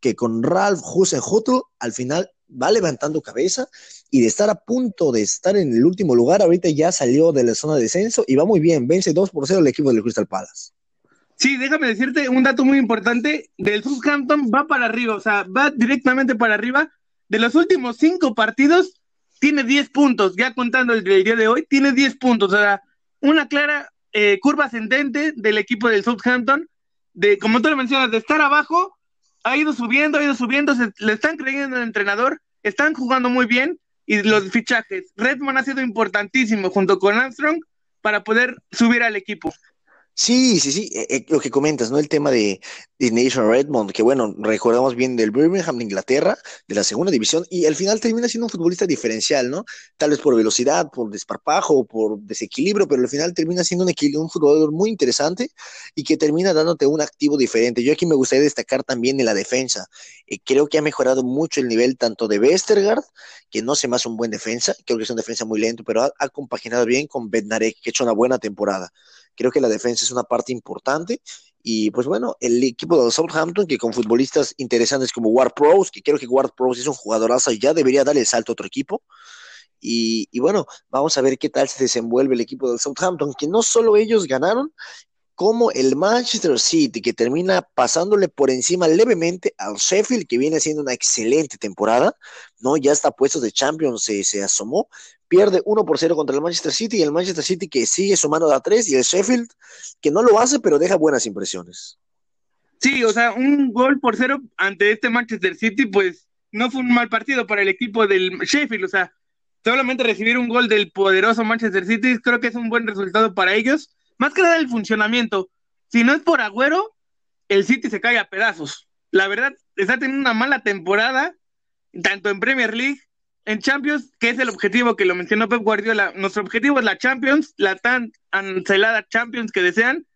que con Ralph Husen-Huttl al final va levantando cabeza y de estar a punto de estar en el último lugar, ahorita ya salió de la zona de descenso y va muy bien, vence 2 por 0 el equipo del Crystal Palace. Sí, déjame decirte un dato muy importante, del Southampton va para arriba, o sea, va directamente para arriba, de los últimos cinco partidos tiene 10 puntos, ya contando el, día de hoy, tiene 10 puntos, o sea, una clara eh, curva ascendente del equipo del Southampton, de, como tú lo mencionas, de estar abajo, ha ido subiendo, ha ido subiendo, se, le están creyendo al entrenador, están jugando muy bien, y los fichajes. Redmond ha sido importantísimo junto con Armstrong para poder subir al equipo. Sí, sí, sí, eh, eh, lo que comentas, ¿no? El tema de, de Nation Redmond, que bueno, recordamos bien del Birmingham de Inglaterra, de la segunda división, y al final termina siendo un futbolista diferencial, ¿no? Tal vez por velocidad, por desparpajo, por desequilibrio, pero al final termina siendo un, un jugador muy interesante y que termina dándote un activo diferente. Yo aquí me gustaría destacar también en la defensa. Eh, creo que ha mejorado mucho el nivel tanto de Westergaard, que no se más un buen defensa, creo que es un defensa muy lento, pero ha, ha compaginado bien con Bednarek, que ha hecho una buena temporada. Creo que la defensa es una parte importante. Y pues bueno, el equipo de Southampton, que con futbolistas interesantes como Ward Prowse, que creo que Ward Prowse es un jugadorazo y ya debería darle el salto a otro equipo. Y, bueno, vamos a ver qué tal se desenvuelve el equipo del Southampton, que no solo ellos ganaron, como el Manchester City, que termina pasándole por encima levemente al Sheffield, que viene haciendo una excelente temporada, ¿no? Ya está puesto de Champions, se, se asomó, pierde 1 por 0 contra el Manchester City, y el Manchester City que sigue sumando a 3, y el Sheffield, que no lo hace, pero deja buenas impresiones. Sí, o sea, un gol por cero ante este Manchester City, pues no fue un mal partido para el equipo del Sheffield, o sea, solamente recibir un gol del poderoso Manchester City creo que es un buen resultado para ellos más que nada el funcionamiento. Si no es por Agüero, el City se cae a pedazos. La verdad, está teniendo una mala temporada, tanto en Premier League, en Champions, que es el objetivo que lo mencionó Pep Guardiola. Nuestro objetivo es la Champions, la tan anhelada Champions que desean,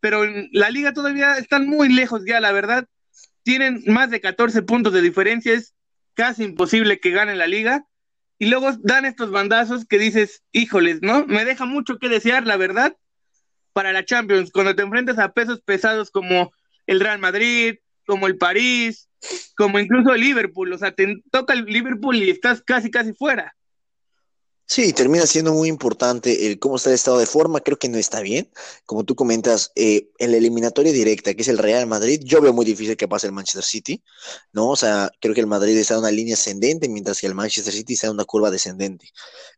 pero en la liga todavía están muy lejos ya, la verdad. Tienen más de 14 puntos de diferencia, es casi imposible que ganen la liga. Y luego dan estos bandazos que dices, híjoles, ¿no? Me deja mucho que desear, la verdad para la Champions, cuando te enfrentas a pesos pesados como el Real Madrid, como el París, como incluso Liverpool, o sea, te toca el Liverpool y estás casi, casi fuera. Sí, termina siendo muy importante el cómo está el estado de forma. Creo que no está bien. Como tú comentas, eh, en la eliminatoria directa, que es el Real Madrid, yo veo muy difícil que pase el Manchester City, ¿no? O sea, creo que el Madrid está en una línea ascendente, mientras que el Manchester City está en una curva descendente.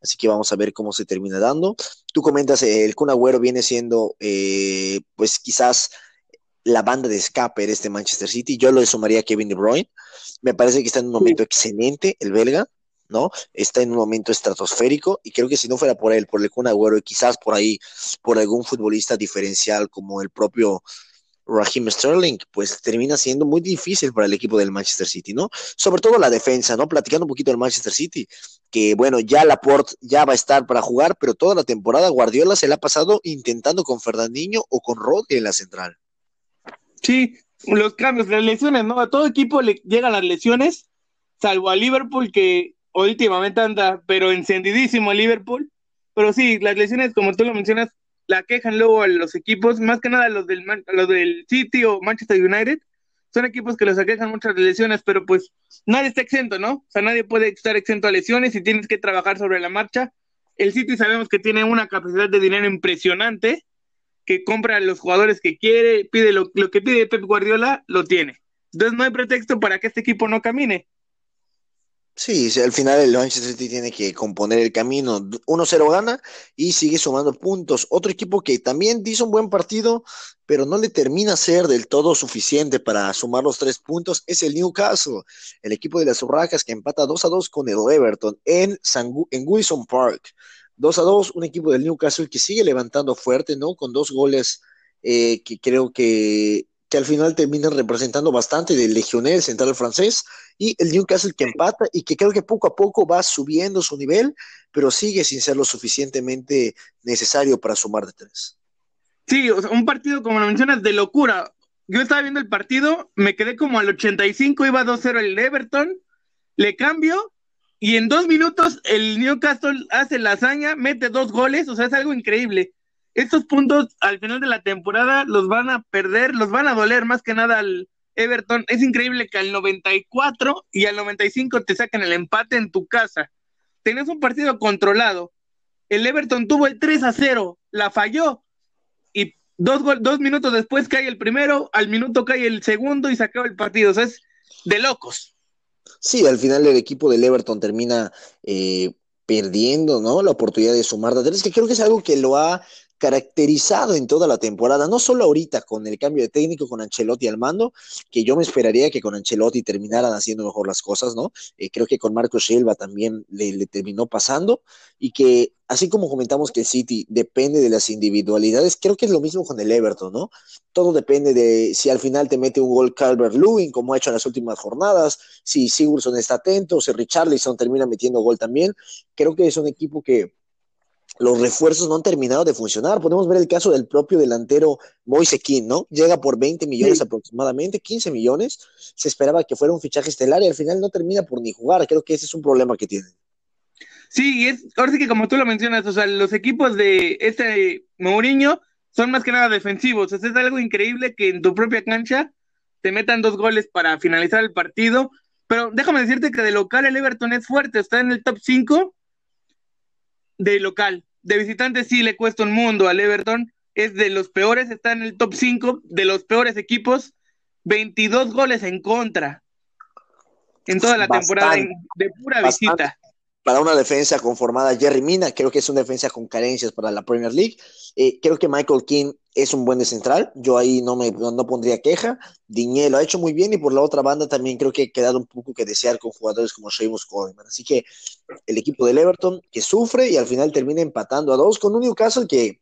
Así que vamos a ver cómo se termina dando. Tú comentas, eh, el Kun Agüero viene siendo, eh, pues quizás la banda de escape de este Manchester City. Yo lo sumaría a Kevin De Bruyne. Me parece que está en un momento excelente el belga. ¿no? Está en un momento estratosférico y creo que si no fuera por él, por el Kun Agüero y quizás por ahí, por algún futbolista diferencial como el propio Raheem Sterling, pues termina siendo muy difícil para el equipo del Manchester City, ¿no? Sobre todo la defensa, ¿no? Platicando un poquito del Manchester City, que bueno, ya Laporte ya va a estar para jugar, pero toda la temporada Guardiola se la ha pasado intentando con Fernandinho o con Rodri en la central. Sí, los cambios, las lesiones, ¿no? A todo equipo le llegan las lesiones, salvo a Liverpool que últimamente anda, pero encendidísimo Liverpool. Pero sí, las lesiones, como tú lo mencionas, la quejan luego a los equipos, más que nada los del, los del City o Manchester United. Son equipos que los aquejan muchas lesiones, pero pues nadie está exento, ¿no? O sea, nadie puede estar exento a lesiones y tienes que trabajar sobre la marcha. El City sabemos que tiene una capacidad de dinero impresionante, que compra a los jugadores que quiere, pide lo, lo que pide Pep Guardiola, lo tiene. Entonces no hay pretexto para que este equipo no camine. Sí, al final el Manchester City tiene que componer el camino. 1-0 gana y sigue sumando puntos. Otro equipo que también hizo un buen partido, pero no le termina ser del todo suficiente para sumar los tres puntos, es el Newcastle, el equipo de las Urracas que empata 2-2 con el Everton en, San, en Wilson Park. 2-2, un equipo del Newcastle que sigue levantando fuerte, ¿no? Con dos goles eh, que creo que que al final terminan representando bastante del Legionel central francés y el Newcastle que empata y que creo que poco a poco va subiendo su nivel, pero sigue sin ser lo suficientemente necesario para sumar de tres. Sí, o sea, un partido, como lo mencionas, de locura. Yo estaba viendo el partido, me quedé como al 85, iba 2-0 el Everton, le cambio y en dos minutos el Newcastle hace la hazaña, mete dos goles, o sea, es algo increíble estos puntos al final de la temporada los van a perder, los van a doler más que nada al Everton. Es increíble que al 94 y al 95 te saquen el empate en tu casa. Tenés un partido controlado. El Everton tuvo el 3 a 0, la falló y dos, dos minutos después cae el primero, al minuto cae el segundo y se acaba el partido. O sea, es de locos. Sí, al final el equipo del Everton termina eh, perdiendo, ¿no? La oportunidad de sumar de tres, que creo que es algo que lo ha caracterizado en toda la temporada, no solo ahorita con el cambio de técnico con Ancelotti al mando, que yo me esperaría que con Ancelotti terminaran haciendo mejor las cosas, ¿no? Eh, creo que con Marco Silva también le, terminó pasando y que así como comentamos que el City depende de las individualidades, creo que es lo mismo con el Everton, ¿no? Todo depende de si al final te mete un gol Calvert Lewin, como ha hecho en las últimas jornadas, si Sigurdsson está atento, si Richarlison termina metiendo gol también. Creo que es un equipo que los refuerzos no han terminado de funcionar. Podemos ver el caso del propio delantero Moise King, ¿no? Llega por 20 millones sí. aproximadamente, 15 millones. Se esperaba que fuera un fichaje estelar y al final no termina por ni jugar. Creo que ese es un problema que tienen. Sí, y es, ahora sí que como tú lo mencionas, o sea, los equipos de este Mourinho son más que nada defensivos. O sea, es algo increíble que en tu propia cancha te metan dos goles para finalizar el partido. Pero déjame decirte que de local el Everton es fuerte, está en el top 5 de local. De visitante sí le cuesta un mundo al Everton, es de los peores, está en el top 5 de los peores equipos, 22 goles en contra en toda la bastante, temporada de pura bastante. visita para una defensa conformada Jerry Mina, creo que es una defensa con carencias para la Premier League. Eh, creo que Michael King es un buen de central, yo ahí no me no pondría queja. Diñé lo ha hecho muy bien y por la otra banda también creo que ha quedado un poco que desear con jugadores como Seamus Coleman. Así que el equipo del Everton que sufre y al final termina empatando a dos con un Newcastle que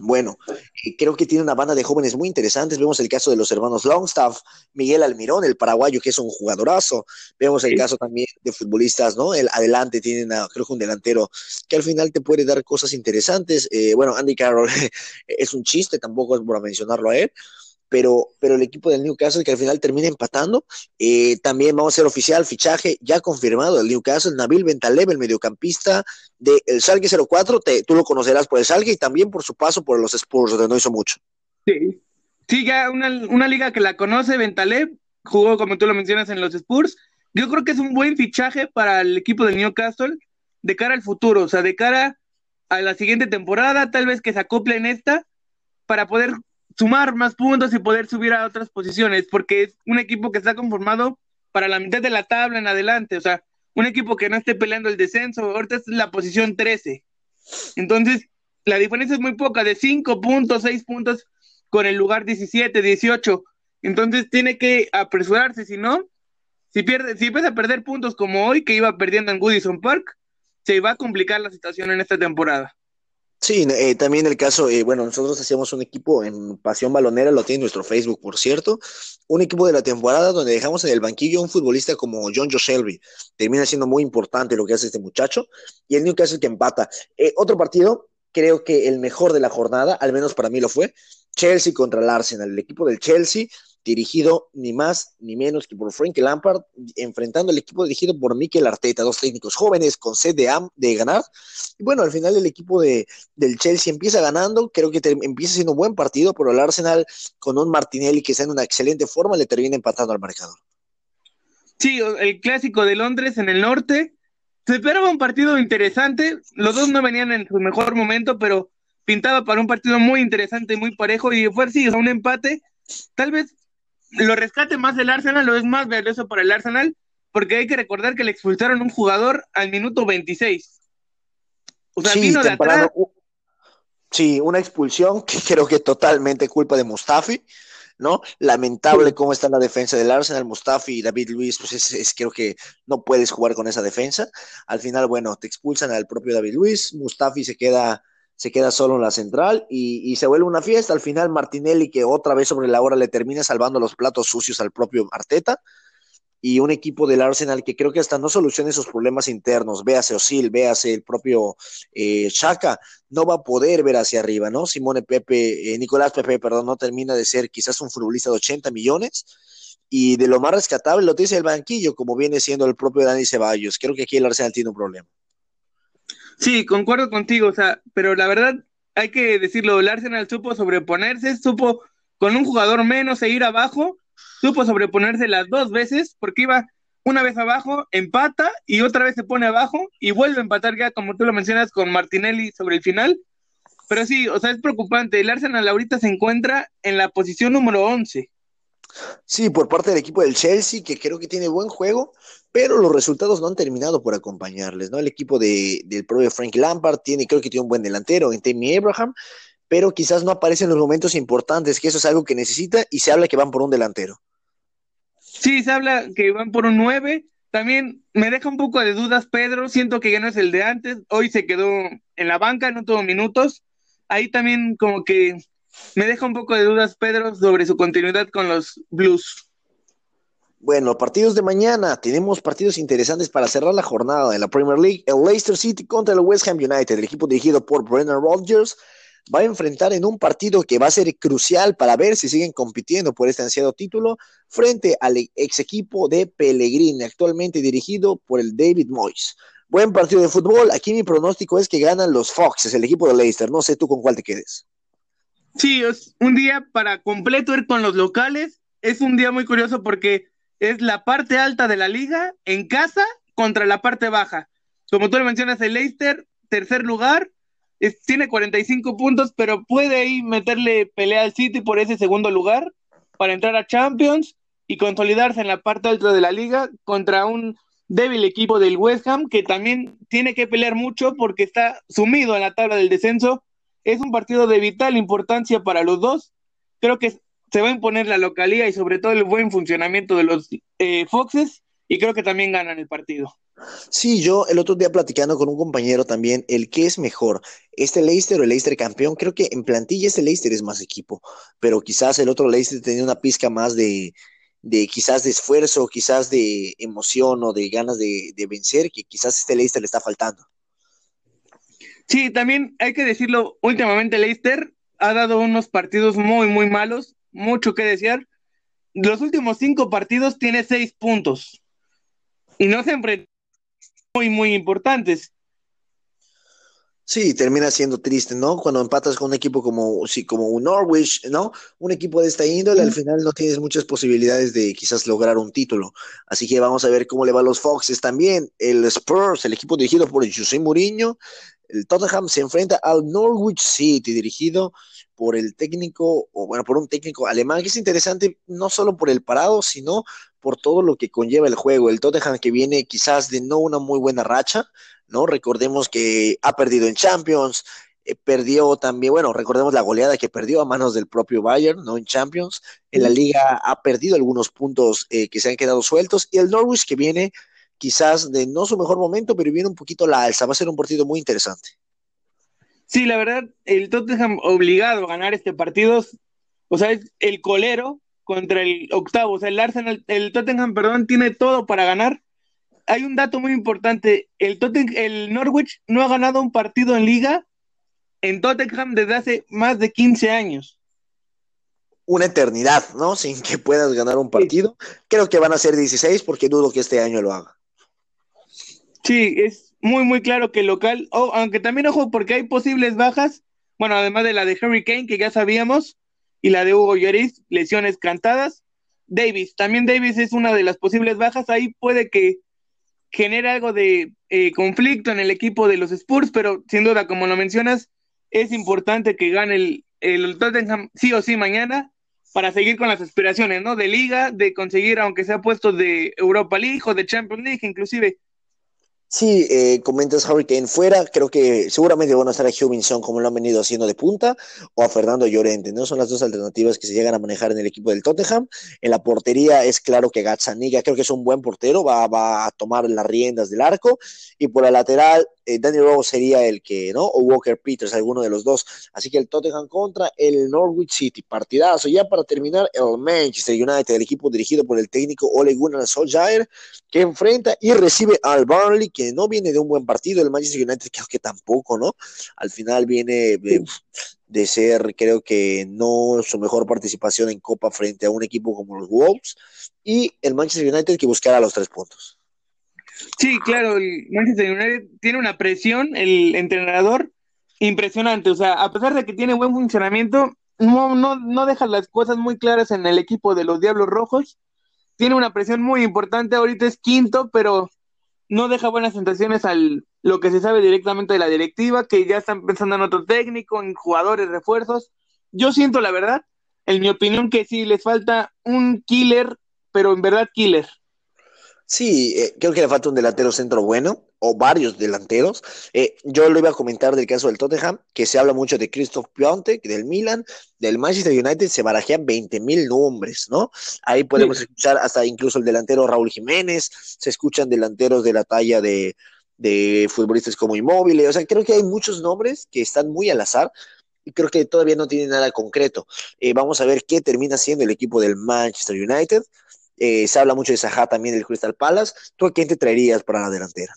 bueno, eh, creo que tiene una banda de jóvenes muy interesantes. Vemos el caso de los hermanos Longstaff, Miguel Almirón, el paraguayo, que es un jugadorazo. Vemos el sí. caso también de futbolistas, ¿no? El adelante tienen, a, creo que un delantero que al final te puede dar cosas interesantes. Eh, bueno, Andy Carroll es un chiste, tampoco es por mencionarlo a él pero, pero el equipo del Newcastle que al final termina empatando. Eh, también vamos a ser oficial, fichaje ya confirmado del Newcastle, Nabil Bentaleb, el mediocampista del de Salgue 04, te, tú lo conocerás por el Salgue y también por su paso por los Spurs, donde no hizo mucho. Sí, sí ya una, una liga que la conoce, Bentaleb, jugó como tú lo mencionas en los Spurs. Yo creo que es un buen fichaje para el equipo del Newcastle de cara al futuro, o sea, de cara a la siguiente temporada, tal vez que se acople en esta para poder sumar más puntos y poder subir a otras posiciones, porque es un equipo que está conformado para la mitad de la tabla en adelante, o sea, un equipo que no esté peleando el descenso, ahorita es la posición 13. Entonces, la diferencia es muy poca, de 5 puntos, 6 puntos con el lugar 17, 18. Entonces, tiene que apresurarse, si no, si pierde, si empieza a perder puntos como hoy, que iba perdiendo en Goodison Park, se va a complicar la situación en esta temporada. Sí, eh, también el caso, eh, bueno, nosotros hacíamos un equipo en Pasión Balonera, lo tiene en nuestro Facebook, por cierto, un equipo de la temporada donde dejamos en el banquillo a un futbolista como John Joe Shelby. Termina siendo muy importante lo que hace este muchacho, y el Newcastle que empata. Eh, otro partido, creo que el mejor de la jornada, al menos para mí lo fue, Chelsea contra el Arsenal. El equipo del Chelsea dirigido ni más ni menos que por Frank Lampard, enfrentando al equipo dirigido por Mikel Arteta, dos técnicos jóvenes con sed de, de ganar. Y bueno, al final el equipo de, del Chelsea empieza ganando, creo que empieza siendo un buen partido, pero el Arsenal con un Martinelli que está en una excelente forma le termina empatando al marcador. Sí, el clásico de Londres en el norte. Se esperaba un partido interesante. Los dos no venían en su mejor momento, pero pintaba para un partido muy interesante y muy parejo. Y fue así, un empate. Tal vez lo rescate más el Arsenal, lo es más valioso para el Arsenal, porque hay que recordar que le expulsaron un jugador al minuto 26. O sea, sí, vino de atrás. Sí, una expulsión que creo que totalmente culpa de Mustafi, ¿no? Lamentable sí. cómo está la defensa del Arsenal, Mustafi y David Luis, pues es, es, creo que no puedes jugar con esa defensa. Al final, bueno, te expulsan al propio David Luis, Mustafi se queda se queda solo en la central y, se vuelve una fiesta. Al final Martinelli, que otra vez sobre la hora le termina salvando los platos sucios al propio Arteta, y un equipo del Arsenal que creo que hasta no solucione esos problemas internos, véase Osil, véase el propio eh, Chaka, no va a poder ver hacia arriba, ¿no? Simone Pepe, eh, Nicolás Pepe, perdón, no termina de ser quizás un futbolista de 80 millones, y de lo más rescatable lo dice el banquillo, como viene siendo el propio Dani Ceballos. Creo que aquí el Arsenal tiene un problema. Sí, concuerdo contigo, o sea, pero la verdad hay que decirlo, el Arsenal supo sobreponerse, supo con un jugador menos e ir abajo, supo sobreponerse las dos veces, porque iba una vez abajo, empata y otra vez se pone abajo y vuelve a empatar ya, como tú lo mencionas, con Martinelli sobre el final. Pero sí, o sea, es preocupante. El Arsenal ahorita se encuentra en la posición número 11. Sí, por parte del equipo del Chelsea, que creo que tiene buen juego, pero los resultados no han terminado por acompañarles, ¿no? El equipo de, del propio Frank Lampard tiene, creo que tiene un buen delantero en Tammy Abraham, pero quizás no aparece en los momentos importantes, que eso es algo que necesita y se habla que van por un delantero. Sí, se habla que van por un 9. También me deja un poco de dudas Pedro, siento que ya no es el de antes, hoy se quedó en la banca, no tuvo minutos. Ahí también como que me deja un poco de dudas Pedro sobre su continuidad con los Blues. Bueno, partidos de mañana. Tenemos partidos interesantes para cerrar la jornada en la Premier League. El Leicester City contra el West Ham United, el equipo dirigido por Brennan Rodgers, va a enfrentar en un partido que va a ser crucial para ver si siguen compitiendo por este ansiado título frente al ex equipo de Pellegrini, actualmente dirigido por el David Moyes. Buen partido de fútbol. Aquí mi pronóstico es que ganan los Foxes, el equipo de Leicester. No sé tú con cuál te quedes. Sí, es un día para completo ir con los locales. Es un día muy curioso porque es la parte alta de la liga en casa contra la parte baja. Como tú le mencionas, el Leicester, tercer lugar, tiene 45 puntos, pero puede ahí meterle pelea al City por ese segundo lugar para entrar a Champions y consolidarse en la parte alta de la liga contra un débil equipo del West Ham que también tiene que pelear mucho porque está sumido en la tabla del descenso. Es un partido de vital importancia para los dos. Creo que se va a imponer la localía y sobre todo el buen funcionamiento de los eh, Foxes y creo que también ganan el partido. Sí, yo el otro día platicando con un compañero también, el que es mejor, este Leicester o el Leicester campeón, creo que en plantilla este Leicester es más equipo, pero quizás el otro Leicester tenía una pizca más de, de quizás de esfuerzo, quizás de emoción o de ganas de, de vencer, que quizás este Leicester le está faltando. Sí, también hay que decirlo, últimamente Leicester ha dado unos partidos muy, muy malos, mucho que desear. Los últimos cinco partidos tiene seis puntos y no se enfrentó muy, muy importantes. Sí, termina siendo triste, ¿no? Cuando empatas con un equipo como, sí, como un Norwich, ¿no? Un equipo de esta índole, al final no tienes muchas posibilidades de quizás lograr un título. Así que vamos a ver cómo le va a los Foxes también. El Spurs, el equipo dirigido por José Mourinho, el Tottenham se enfrenta al Norwich City, dirigido por el técnico, o bueno, por un técnico alemán, que es interesante no solo por el parado, sino por todo lo que conlleva el juego. El Tottenham que viene quizás de no una muy buena racha, ¿no? Recordemos que ha perdido en Champions, eh, perdió también, bueno, recordemos la goleada que perdió a manos del propio Bayern, ¿no? En Champions. En la liga ha perdido algunos puntos eh, que se han quedado sueltos. Y el Norwich que viene quizás de no su mejor momento, pero viene un poquito la alza. Va a ser un partido muy interesante. Sí, la verdad, el Tottenham obligado a ganar este partido, o sea, es el colero contra el octavo. O sea, el Arsenal, el Tottenham, perdón, tiene todo para ganar. Hay un dato muy importante. El, Tottenham, el Norwich no ha ganado un partido en liga en Tottenham desde hace más de 15 años. Una eternidad, ¿no? Sin que puedas ganar un partido. Creo que van a ser 16 porque dudo que este año lo haga. Sí, es muy, muy claro que el local, oh, aunque también ojo porque hay posibles bajas, bueno, además de la de Harry Kane, que ya sabíamos, y la de Hugo Lloris, lesiones cantadas. Davis, también Davis es una de las posibles bajas, ahí puede que genere algo de eh, conflicto en el equipo de los Spurs, pero sin duda, como lo mencionas, es importante que gane el, el Tottenham sí o sí mañana para seguir con las aspiraciones, ¿no? De liga, de conseguir, aunque sea puestos de Europa League o de Champions League, inclusive Sí, eh, comentas Hurricane fuera, creo que seguramente van a estar a Hubinson como lo han venido haciendo de punta o a Fernando Llorente, ¿no? Son las dos alternativas que se llegan a manejar en el equipo del Tottenham. En la portería es claro que Gazzaniga creo que es un buen portero, va, va a tomar las riendas del arco y por la lateral eh, Danny Rose sería el que, ¿no? O Walker Peters, alguno de los dos. Así que el Tottenham contra el Norwich City. Partidazo. Ya para terminar, el Manchester United, el equipo dirigido por el técnico Ole Gunnar Solskjaer, que enfrenta y recibe al Burnley, que no viene de un buen partido. El Manchester United creo que tampoco, ¿no? Al final viene de, de ser, creo que no su mejor participación en Copa frente a un equipo como los Wolves. Y el Manchester United que buscará los tres puntos. Sí, claro, el Manchester United tiene una presión, el entrenador, impresionante. O sea, a pesar de que tiene buen funcionamiento, no, no, no deja las cosas muy claras en el equipo de los Diablos Rojos. Tiene una presión muy importante, ahorita es quinto, pero no deja buenas sensaciones al lo que se sabe directamente de la directiva, que ya están pensando en otro técnico, en jugadores, refuerzos. Yo siento la verdad, en mi opinión, que sí les falta un killer, pero en verdad killer. Sí, eh, creo que le falta un delantero centro bueno o varios delanteros. Eh, yo lo iba a comentar del caso del Tottenham, que se habla mucho de Christoph Piontek, del Milan, del Manchester United, se barajean 20 mil nombres, ¿no? Ahí podemos escuchar hasta incluso el delantero Raúl Jiménez, se escuchan delanteros de la talla de, de futbolistas como Inmóvil, o sea, creo que hay muchos nombres que están muy al azar, y creo que todavía no tiene nada concreto. Eh, vamos a ver qué termina siendo el equipo del Manchester United. Eh, se habla mucho de Saha también del Crystal Palace. ¿Tú a quién te traerías para la delantera?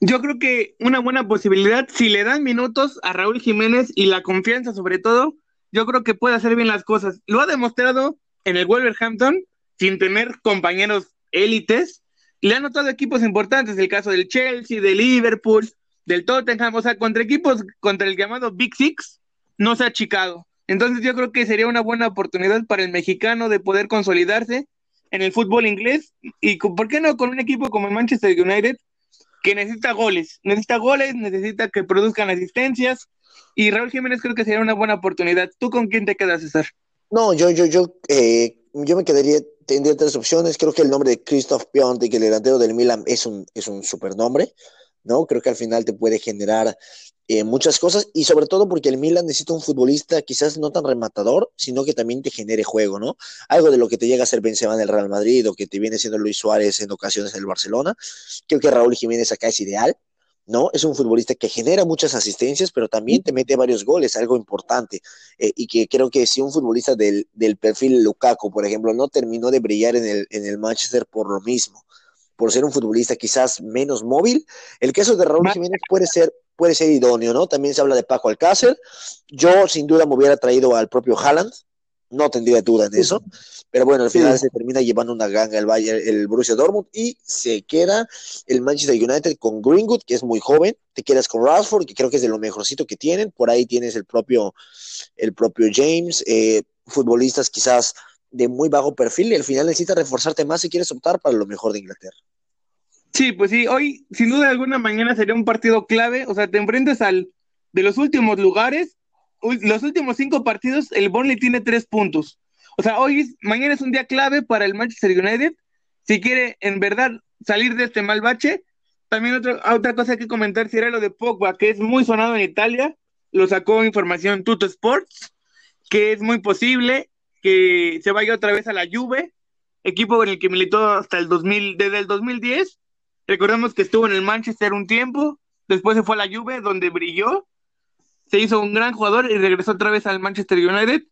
Yo creo que una buena posibilidad, si le dan minutos a Raúl Jiménez y la confianza sobre todo, yo creo que puede hacer bien las cosas. Lo ha demostrado en el Wolverhampton sin tener compañeros élites. Le han notado equipos importantes, el caso del Chelsea, del Liverpool, del Tottenham, o sea, contra equipos, contra el llamado Big Six, no se ha achicado. Entonces yo creo que sería una buena oportunidad para el mexicano de poder consolidarse en el fútbol inglés y por qué no con un equipo como el Manchester United que necesita goles, necesita goles, necesita que produzcan asistencias y Raúl Jiménez creo que sería una buena oportunidad. ¿Tú con quién te quedas, César? No, yo, yo, yo, eh, yo me quedaría, tendría tres opciones. Creo que el nombre de Christoph Piontek, el delantero del Milan, es un, es un supernombre, ¿no? Creo que al final te puede generar eh, muchas cosas y sobre todo porque el Milan necesita un futbolista quizás no tan rematador, sino que también te genere juego, ¿no? Algo de lo que te llega a ser Benzema en el Real Madrid o que te viene siendo Luis Suárez en ocasiones en el Barcelona. Creo que Raúl Jiménez acá es ideal, ¿no? Es un futbolista que genera muchas asistencias, pero también te mete varios goles, algo importante. Eh, y que creo que si un futbolista del, del, perfil Lukaku, por ejemplo, no terminó de brillar en el, en el Manchester por lo mismo, por ser un futbolista quizás menos móvil, el caso de Raúl Jiménez puede ser puede ser idóneo, ¿no? También se habla de Paco Alcácer. Yo sin duda me hubiera traído al propio Haaland, no tendría duda en eso, pero bueno, al final se termina llevando una ganga el Bayern, el Borussia Dortmund y se queda el Manchester United con Greenwood, que es muy joven, te quedas con Rashford, que creo que es de lo mejorcito que tienen, por ahí tienes el propio, el propio James, eh, futbolistas quizás de muy bajo perfil. Y al final necesitas reforzarte más si quieres optar para lo mejor de Inglaterra. Sí, pues sí, hoy sin duda alguna mañana sería un partido clave, o sea, te enfrentas al de los últimos lugares, los últimos cinco partidos, el Burnley tiene tres puntos. O sea, hoy, mañana es un día clave para el Manchester United, si quiere en verdad salir de este mal bache. También otra, otra cosa que comentar sería lo de Pogba, que es muy sonado en Italia, lo sacó información Tuto Sports, que es muy posible que se vaya otra vez a la Juve, equipo en el que militó hasta el 2000, desde el 2010 Recordemos que estuvo en el Manchester un tiempo, después se fue a la Juve, donde brilló, se hizo un gran jugador y regresó otra vez al Manchester United.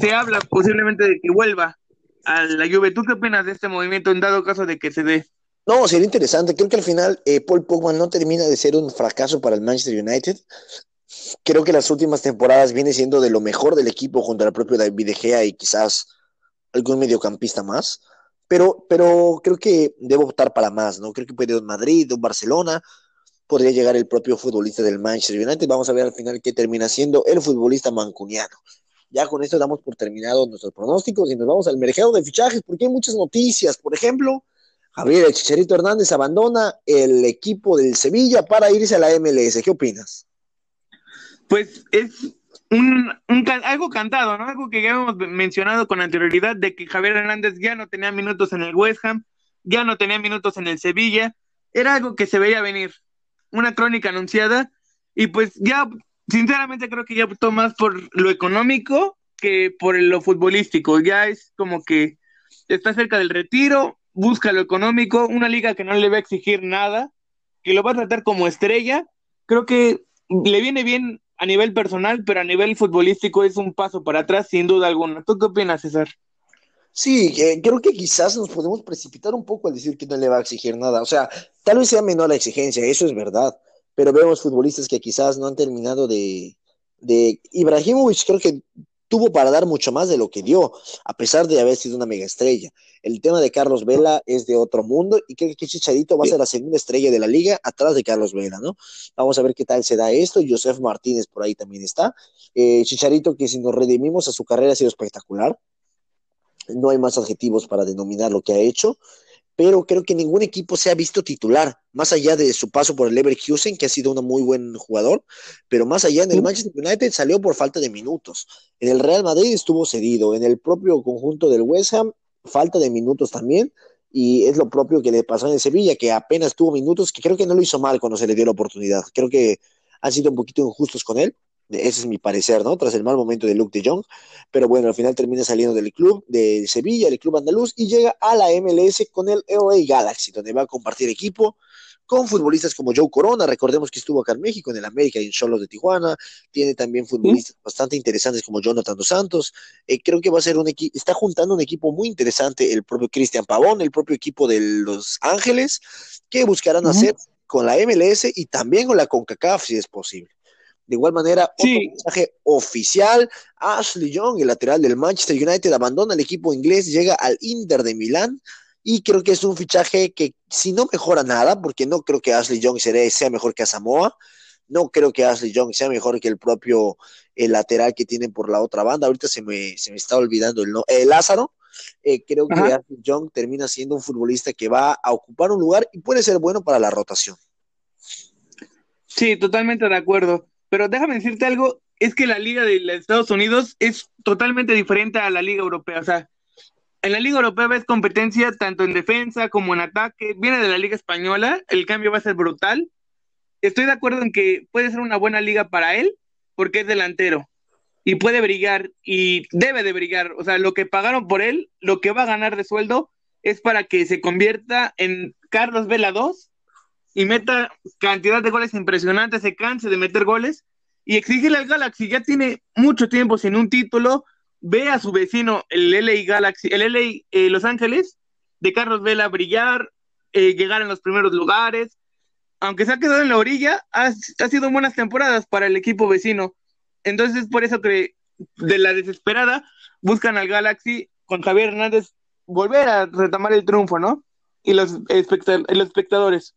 Se habla posiblemente de que vuelva a la Juve. ¿Tú qué opinas de este movimiento en dado caso de que se dé? No, sería interesante. Creo que al final eh, Paul Pogba no termina de ser un fracaso para el Manchester United. Creo que las últimas temporadas viene siendo de lo mejor del equipo junto al propio David De Gea y quizás algún mediocampista más pero, pero creo que debo optar para más, ¿no? Creo que puede ir un Madrid, un Barcelona, podría llegar el propio futbolista del Manchester United. Vamos a ver al final qué termina siendo el futbolista mancuniano. Ya con esto damos por terminado nuestros pronósticos y nos vamos al mercado de fichajes porque hay muchas noticias. Por ejemplo, Javier Chicharito Hernández abandona el equipo del Sevilla para irse a la MLS. ¿Qué opinas? Pues es un, algo cantado, ¿no? Algo que ya hemos mencionado con anterioridad de que Javier Hernández ya no tenía minutos en el West Ham, ya no tenía minutos en el Sevilla, era algo que se veía venir, una crónica anunciada. Y pues ya, sinceramente creo que ya optó más por lo económico que por lo futbolístico, ya es como que está cerca del retiro, busca lo económico, una liga que no le va a exigir nada, que lo va a tratar como estrella, creo que le viene bien a nivel personal, pero a nivel futbolístico es un paso para atrás, sin duda alguna. ¿Tú qué opinas, César? Sí, creo que quizás nos podemos precipitar un poco al decir que no le va a exigir nada. O sea, tal vez sea menor la exigencia, eso es verdad, pero vemos futbolistas que quizás no han terminado de... de... Ibrahimovic creo que tuvo para dar mucho más de lo que dio, a pesar de haber sido una mega estrella. El tema de Carlos Vela es de otro mundo y creo que Chicharito va a ser la segunda estrella de la liga atrás de Carlos Vela, ¿no? Vamos a ver qué tal se da esto. Joseph Martínez por ahí también está. Eh, Chicharito, que si nos redimimos a su carrera ha sido espectacular. No hay más adjetivos para denominar lo que ha hecho pero creo que ningún equipo se ha visto titular, más allá de su paso por el Leverkusen, que ha sido un muy buen jugador, pero más allá en el Manchester United salió por falta de minutos. En el Real Madrid estuvo cedido, en el propio conjunto del West Ham, falta de minutos también, Y es lo propio que le pasó en Sevilla, que apenas tuvo minutos, que creo que no lo hizo mal cuando se le dio la oportunidad. Creo que han sido un poquito injustos con él. Ese es mi parecer, ¿no? Tras el mal momento de Luke de Jong. Pero bueno, al final termina saliendo del club de Sevilla, el club andaluz, y llega a la MLS con el LA Galaxy, donde va a compartir equipo con futbolistas como Joe Corona, recordemos que estuvo acá en México, en el América y en Cholos de Tijuana, tiene también futbolistas bastante interesantes como Jonathan Dos Santos, eh, creo que va a ser un equipo, está juntando un equipo muy interesante el propio Cristian Pavón, el propio equipo de Los Ángeles, que buscarán hacer con la MLS y también con la CONCACAF si es posible. De igual manera, otro mensaje oficial, Ashley Young, el lateral del Manchester United, abandona el equipo inglés, llega al Inter de Milán, y creo que es un fichaje que si no mejora nada, porque no creo que Ashley Young sea mejor que Asamoah, no creo que Ashley Young sea mejor que el propio el lateral que tienen por la otra banda, ahorita se me, se me está olvidando el, no, eh, Lázaro, eh, creo que Ashley Young termina siendo un futbolista que va a ocupar un lugar y puede ser bueno para la rotación. Sí, totalmente de acuerdo. Pero déjame decirte algo, es que la liga de Estados Unidos es totalmente diferente a la liga europea. O sea, en la Liga Europea ves competencia tanto en defensa como en ataque. Viene de la Liga Española, el cambio va a ser brutal. Estoy de acuerdo en que puede ser una buena liga para él porque es delantero y puede brillar y debe de brillar. O sea, lo que pagaron por él, lo que va a ganar de sueldo es para que se convierta en Carlos Vela 2 y meta cantidad de goles impresionantes, se canse de meter goles y exigirle al Galaxy. Ya tiene mucho tiempo sin un título ve a su vecino, el LA Galaxy, el LA eh, Los Ángeles, de Carlos Vela brillar, eh, llegar en los primeros lugares. Aunque se ha quedado en la orilla, ha, sido buenas temporadas para el equipo vecino. Entonces, por eso que de la desesperada buscan al Galaxy con Javier Hernández volver a retomar el triunfo, ¿no? Y los, espectadores.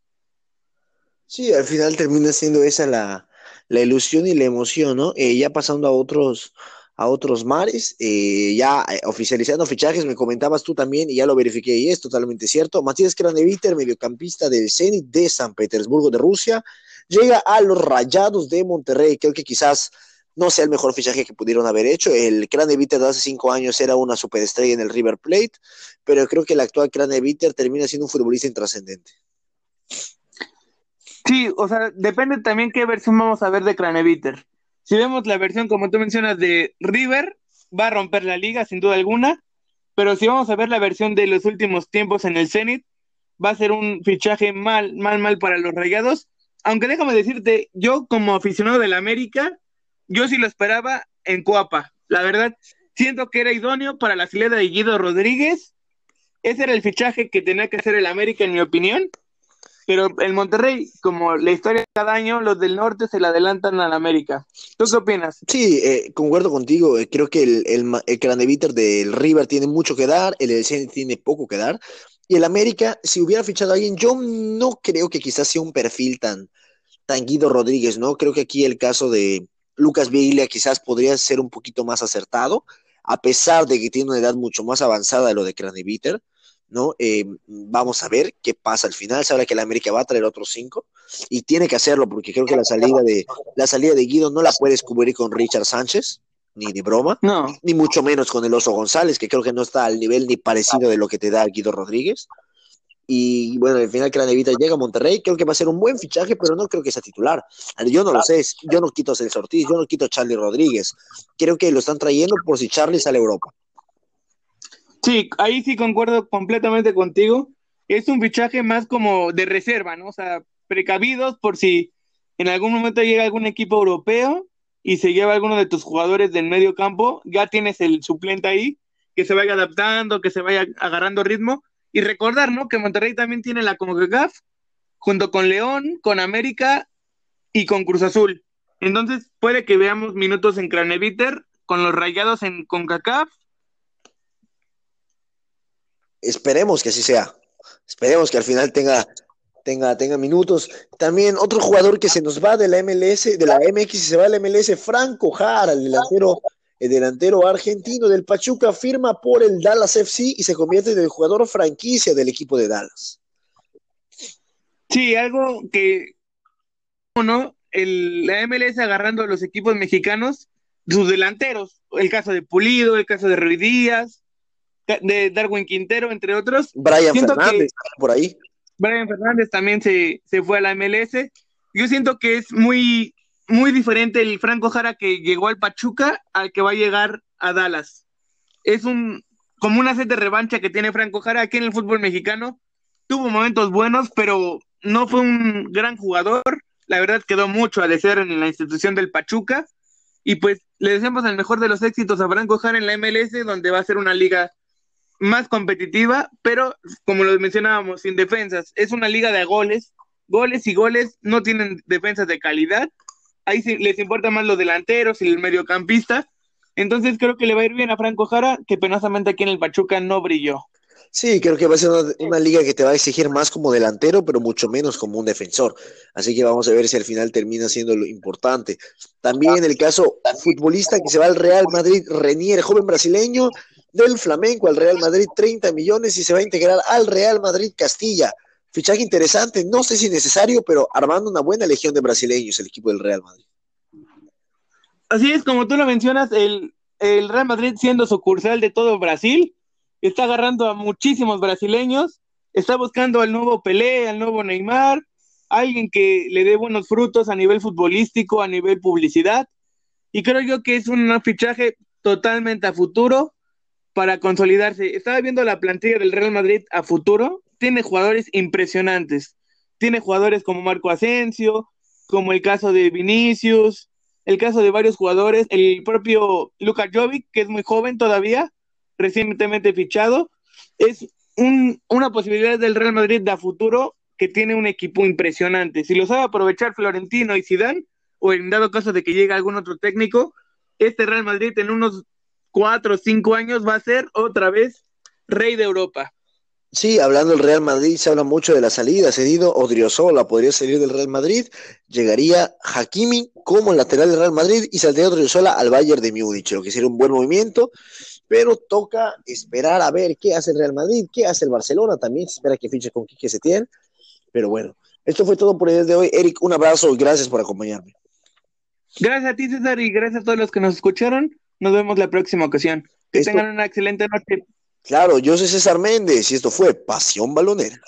Sí, al final termina siendo esa la, la ilusión y la emoción, ¿no? Eh, ya pasando a otros, a otros mares, eh, ya eh, oficializando fichajes, me comentabas tú también y ya lo verifiqué y es totalmente cierto. Matías Kraneviter, mediocampista del Zenit de San Petersburgo de Rusia, llega a los Rayados de Monterrey. Creo que quizás no sea el mejor fichaje que pudieron haber hecho. El Kraneviter de hace cinco años era una superestrella en el River Plate, pero creo que el actual Kraneviter termina siendo un futbolista intrascendente. Sí, o sea, depende también qué versión vamos a ver de Kraneviter si vemos la versión, como tú mencionas, de River, va a romper la liga, sin duda alguna. Pero si vamos a ver la versión de los últimos tiempos en el Zenit, va a ser un fichaje mal, mal, mal para los rayados. Aunque déjame decirte, yo como aficionado del América, yo sí lo esperaba en Coapa. La verdad, siento que era idóneo para la fileta de Guido Rodríguez. Ese era el fichaje que tenía que hacer el América, en mi opinión. Pero el Monterrey, como la historia de cada año, los del norte se le adelantan al América. ¿Tú qué opinas? Sí, eh, concuerdo contigo. Eh, creo que el, el, el del River tiene mucho que dar, el EDC tiene poco que dar. Y el América, si hubiera fichado a alguien, yo no creo que quizás sea un perfil tan, tan Guido Rodríguez, ¿no? Creo que aquí el caso de Lucas Viglia quizás podría ser un poquito más acertado, a pesar de que tiene una edad mucho más avanzada de lo de Craneviter. ¿No? Eh, vamos a ver qué pasa al final. Se habla que la América va a traer otros cinco y tiene que hacerlo porque creo que la salida de la salida de Guido no la puedes cubrir con Richard Sánchez, ni de broma, no. ni mucho menos con el Oso González, que creo que no está al nivel ni parecido de lo que te da Guido Rodríguez. Y bueno, al final Cranevita llega a Monterrey, creo que va a ser un buen fichaje, pero no creo que sea titular. Yo no lo sé, yo no quito a Celso Ortiz, yo no quito a Charlie Rodríguez. Creo que lo están trayendo por si Charlie sale a Europa. Sí, ahí sí concuerdo completamente contigo. Es un fichaje más como de reserva, ¿no? O sea, precavidos por si en algún momento llega algún equipo europeo y se lleva alguno de tus jugadores del medio campo, ya tienes el suplente ahí, que se vaya adaptando, que se vaya agarrando ritmo. Y recordar, ¿no? Que Monterrey también tiene la CONCACAF, junto con León, con América y con Cruz Azul. Entonces puede que veamos minutos en Craneviter con los rayados en CONCACAF Esperemos que así sea. Esperemos que al final tenga, tenga, tenga minutos. También otro jugador que se nos va de la MLS, de la MX y se va de la MLS, Franco Jara, el delantero, el delantero argentino del Pachuca, firma por el Dallas FC y se convierte en el jugador franquicia del equipo de Dallas. Sí, algo que ¿no? La MLS agarrando a los equipos mexicanos, sus delanteros, el caso de Pulido, el caso de Ruiz Díaz, de Darwin Quintero, entre otros. Brian Fernández, por ahí. Brian Fernández también se, se fue a la MLS. Yo siento que es muy, muy diferente el Franco Jara que llegó al Pachuca al que va a llegar a Dallas. Es un como una sed de revancha que tiene Franco Jara aquí en el fútbol mexicano. Tuvo momentos buenos, pero no fue un gran jugador. La verdad quedó mucho a desear en la institución del Pachuca. Y pues le deseamos el mejor de los éxitos a Franco Jara en la MLS, donde va a ser una liga más competitiva, pero como lo mencionábamos, sin defensas. Es una liga de goles, goles y goles, no tienen defensas de calidad. Ahí sí les importa más los delanteros y el mediocampista. Entonces creo que le va a ir bien a Franco Jara, que penosamente aquí en el Pachuca no brilló. Sí, creo que va a ser una, liga que te va a exigir más como delantero, pero mucho menos como un defensor. Así que vamos a ver si al final termina siendo lo importante. También en el caso futbolista que se va al Real Madrid, Renier, joven brasileño, del Flamenco al Real Madrid 30 millones y se va a integrar al Real Madrid Castilla. Fichaje interesante, no sé si necesario, pero armando una buena legión de brasileños el equipo del Real Madrid. Así es, como tú lo mencionas, el, el Real Madrid siendo sucursal de todo Brasil, está agarrando a muchísimos brasileños, está buscando al nuevo Pelé, al nuevo Neymar, alguien que le dé buenos frutos a nivel futbolístico, a nivel publicidad, y creo yo que es un fichaje totalmente a futuro para consolidarse. Estaba viendo la plantilla del Real Madrid a futuro, tiene jugadores impresionantes. Tiene jugadores como Marco Asensio, como el caso de Vinicius, el caso de varios jugadores, el propio Luka Jovic, que es muy joven todavía, recientemente fichado, es una posibilidad del Real Madrid de a futuro que tiene un equipo impresionante. Si lo sabe aprovechar Florentino y Zidane, o en dado caso de que llegue algún otro técnico, este Real Madrid en unos cuatro o cinco años va a ser otra vez rey de Europa. Sí, hablando del Real Madrid, se habla mucho de la salida, cedido Odriozola, podría salir del Real Madrid, llegaría Hakimi como lateral del Real Madrid y saldría Odriozola al Bayern de Múnich, lo que sería un buen movimiento, pero toca esperar a ver qué hace el Real Madrid, qué hace el Barcelona, también se espera que fiche con Quique Setién, pero bueno, esto fue todo por el día de hoy. Eric, un abrazo y gracias por acompañarme. Gracias a ti, César, y gracias a todos los que nos escucharon. Nos vemos la próxima ocasión. Que tengan una excelente noche. Claro, yo soy César Méndez y esto fue Pasión Balonera.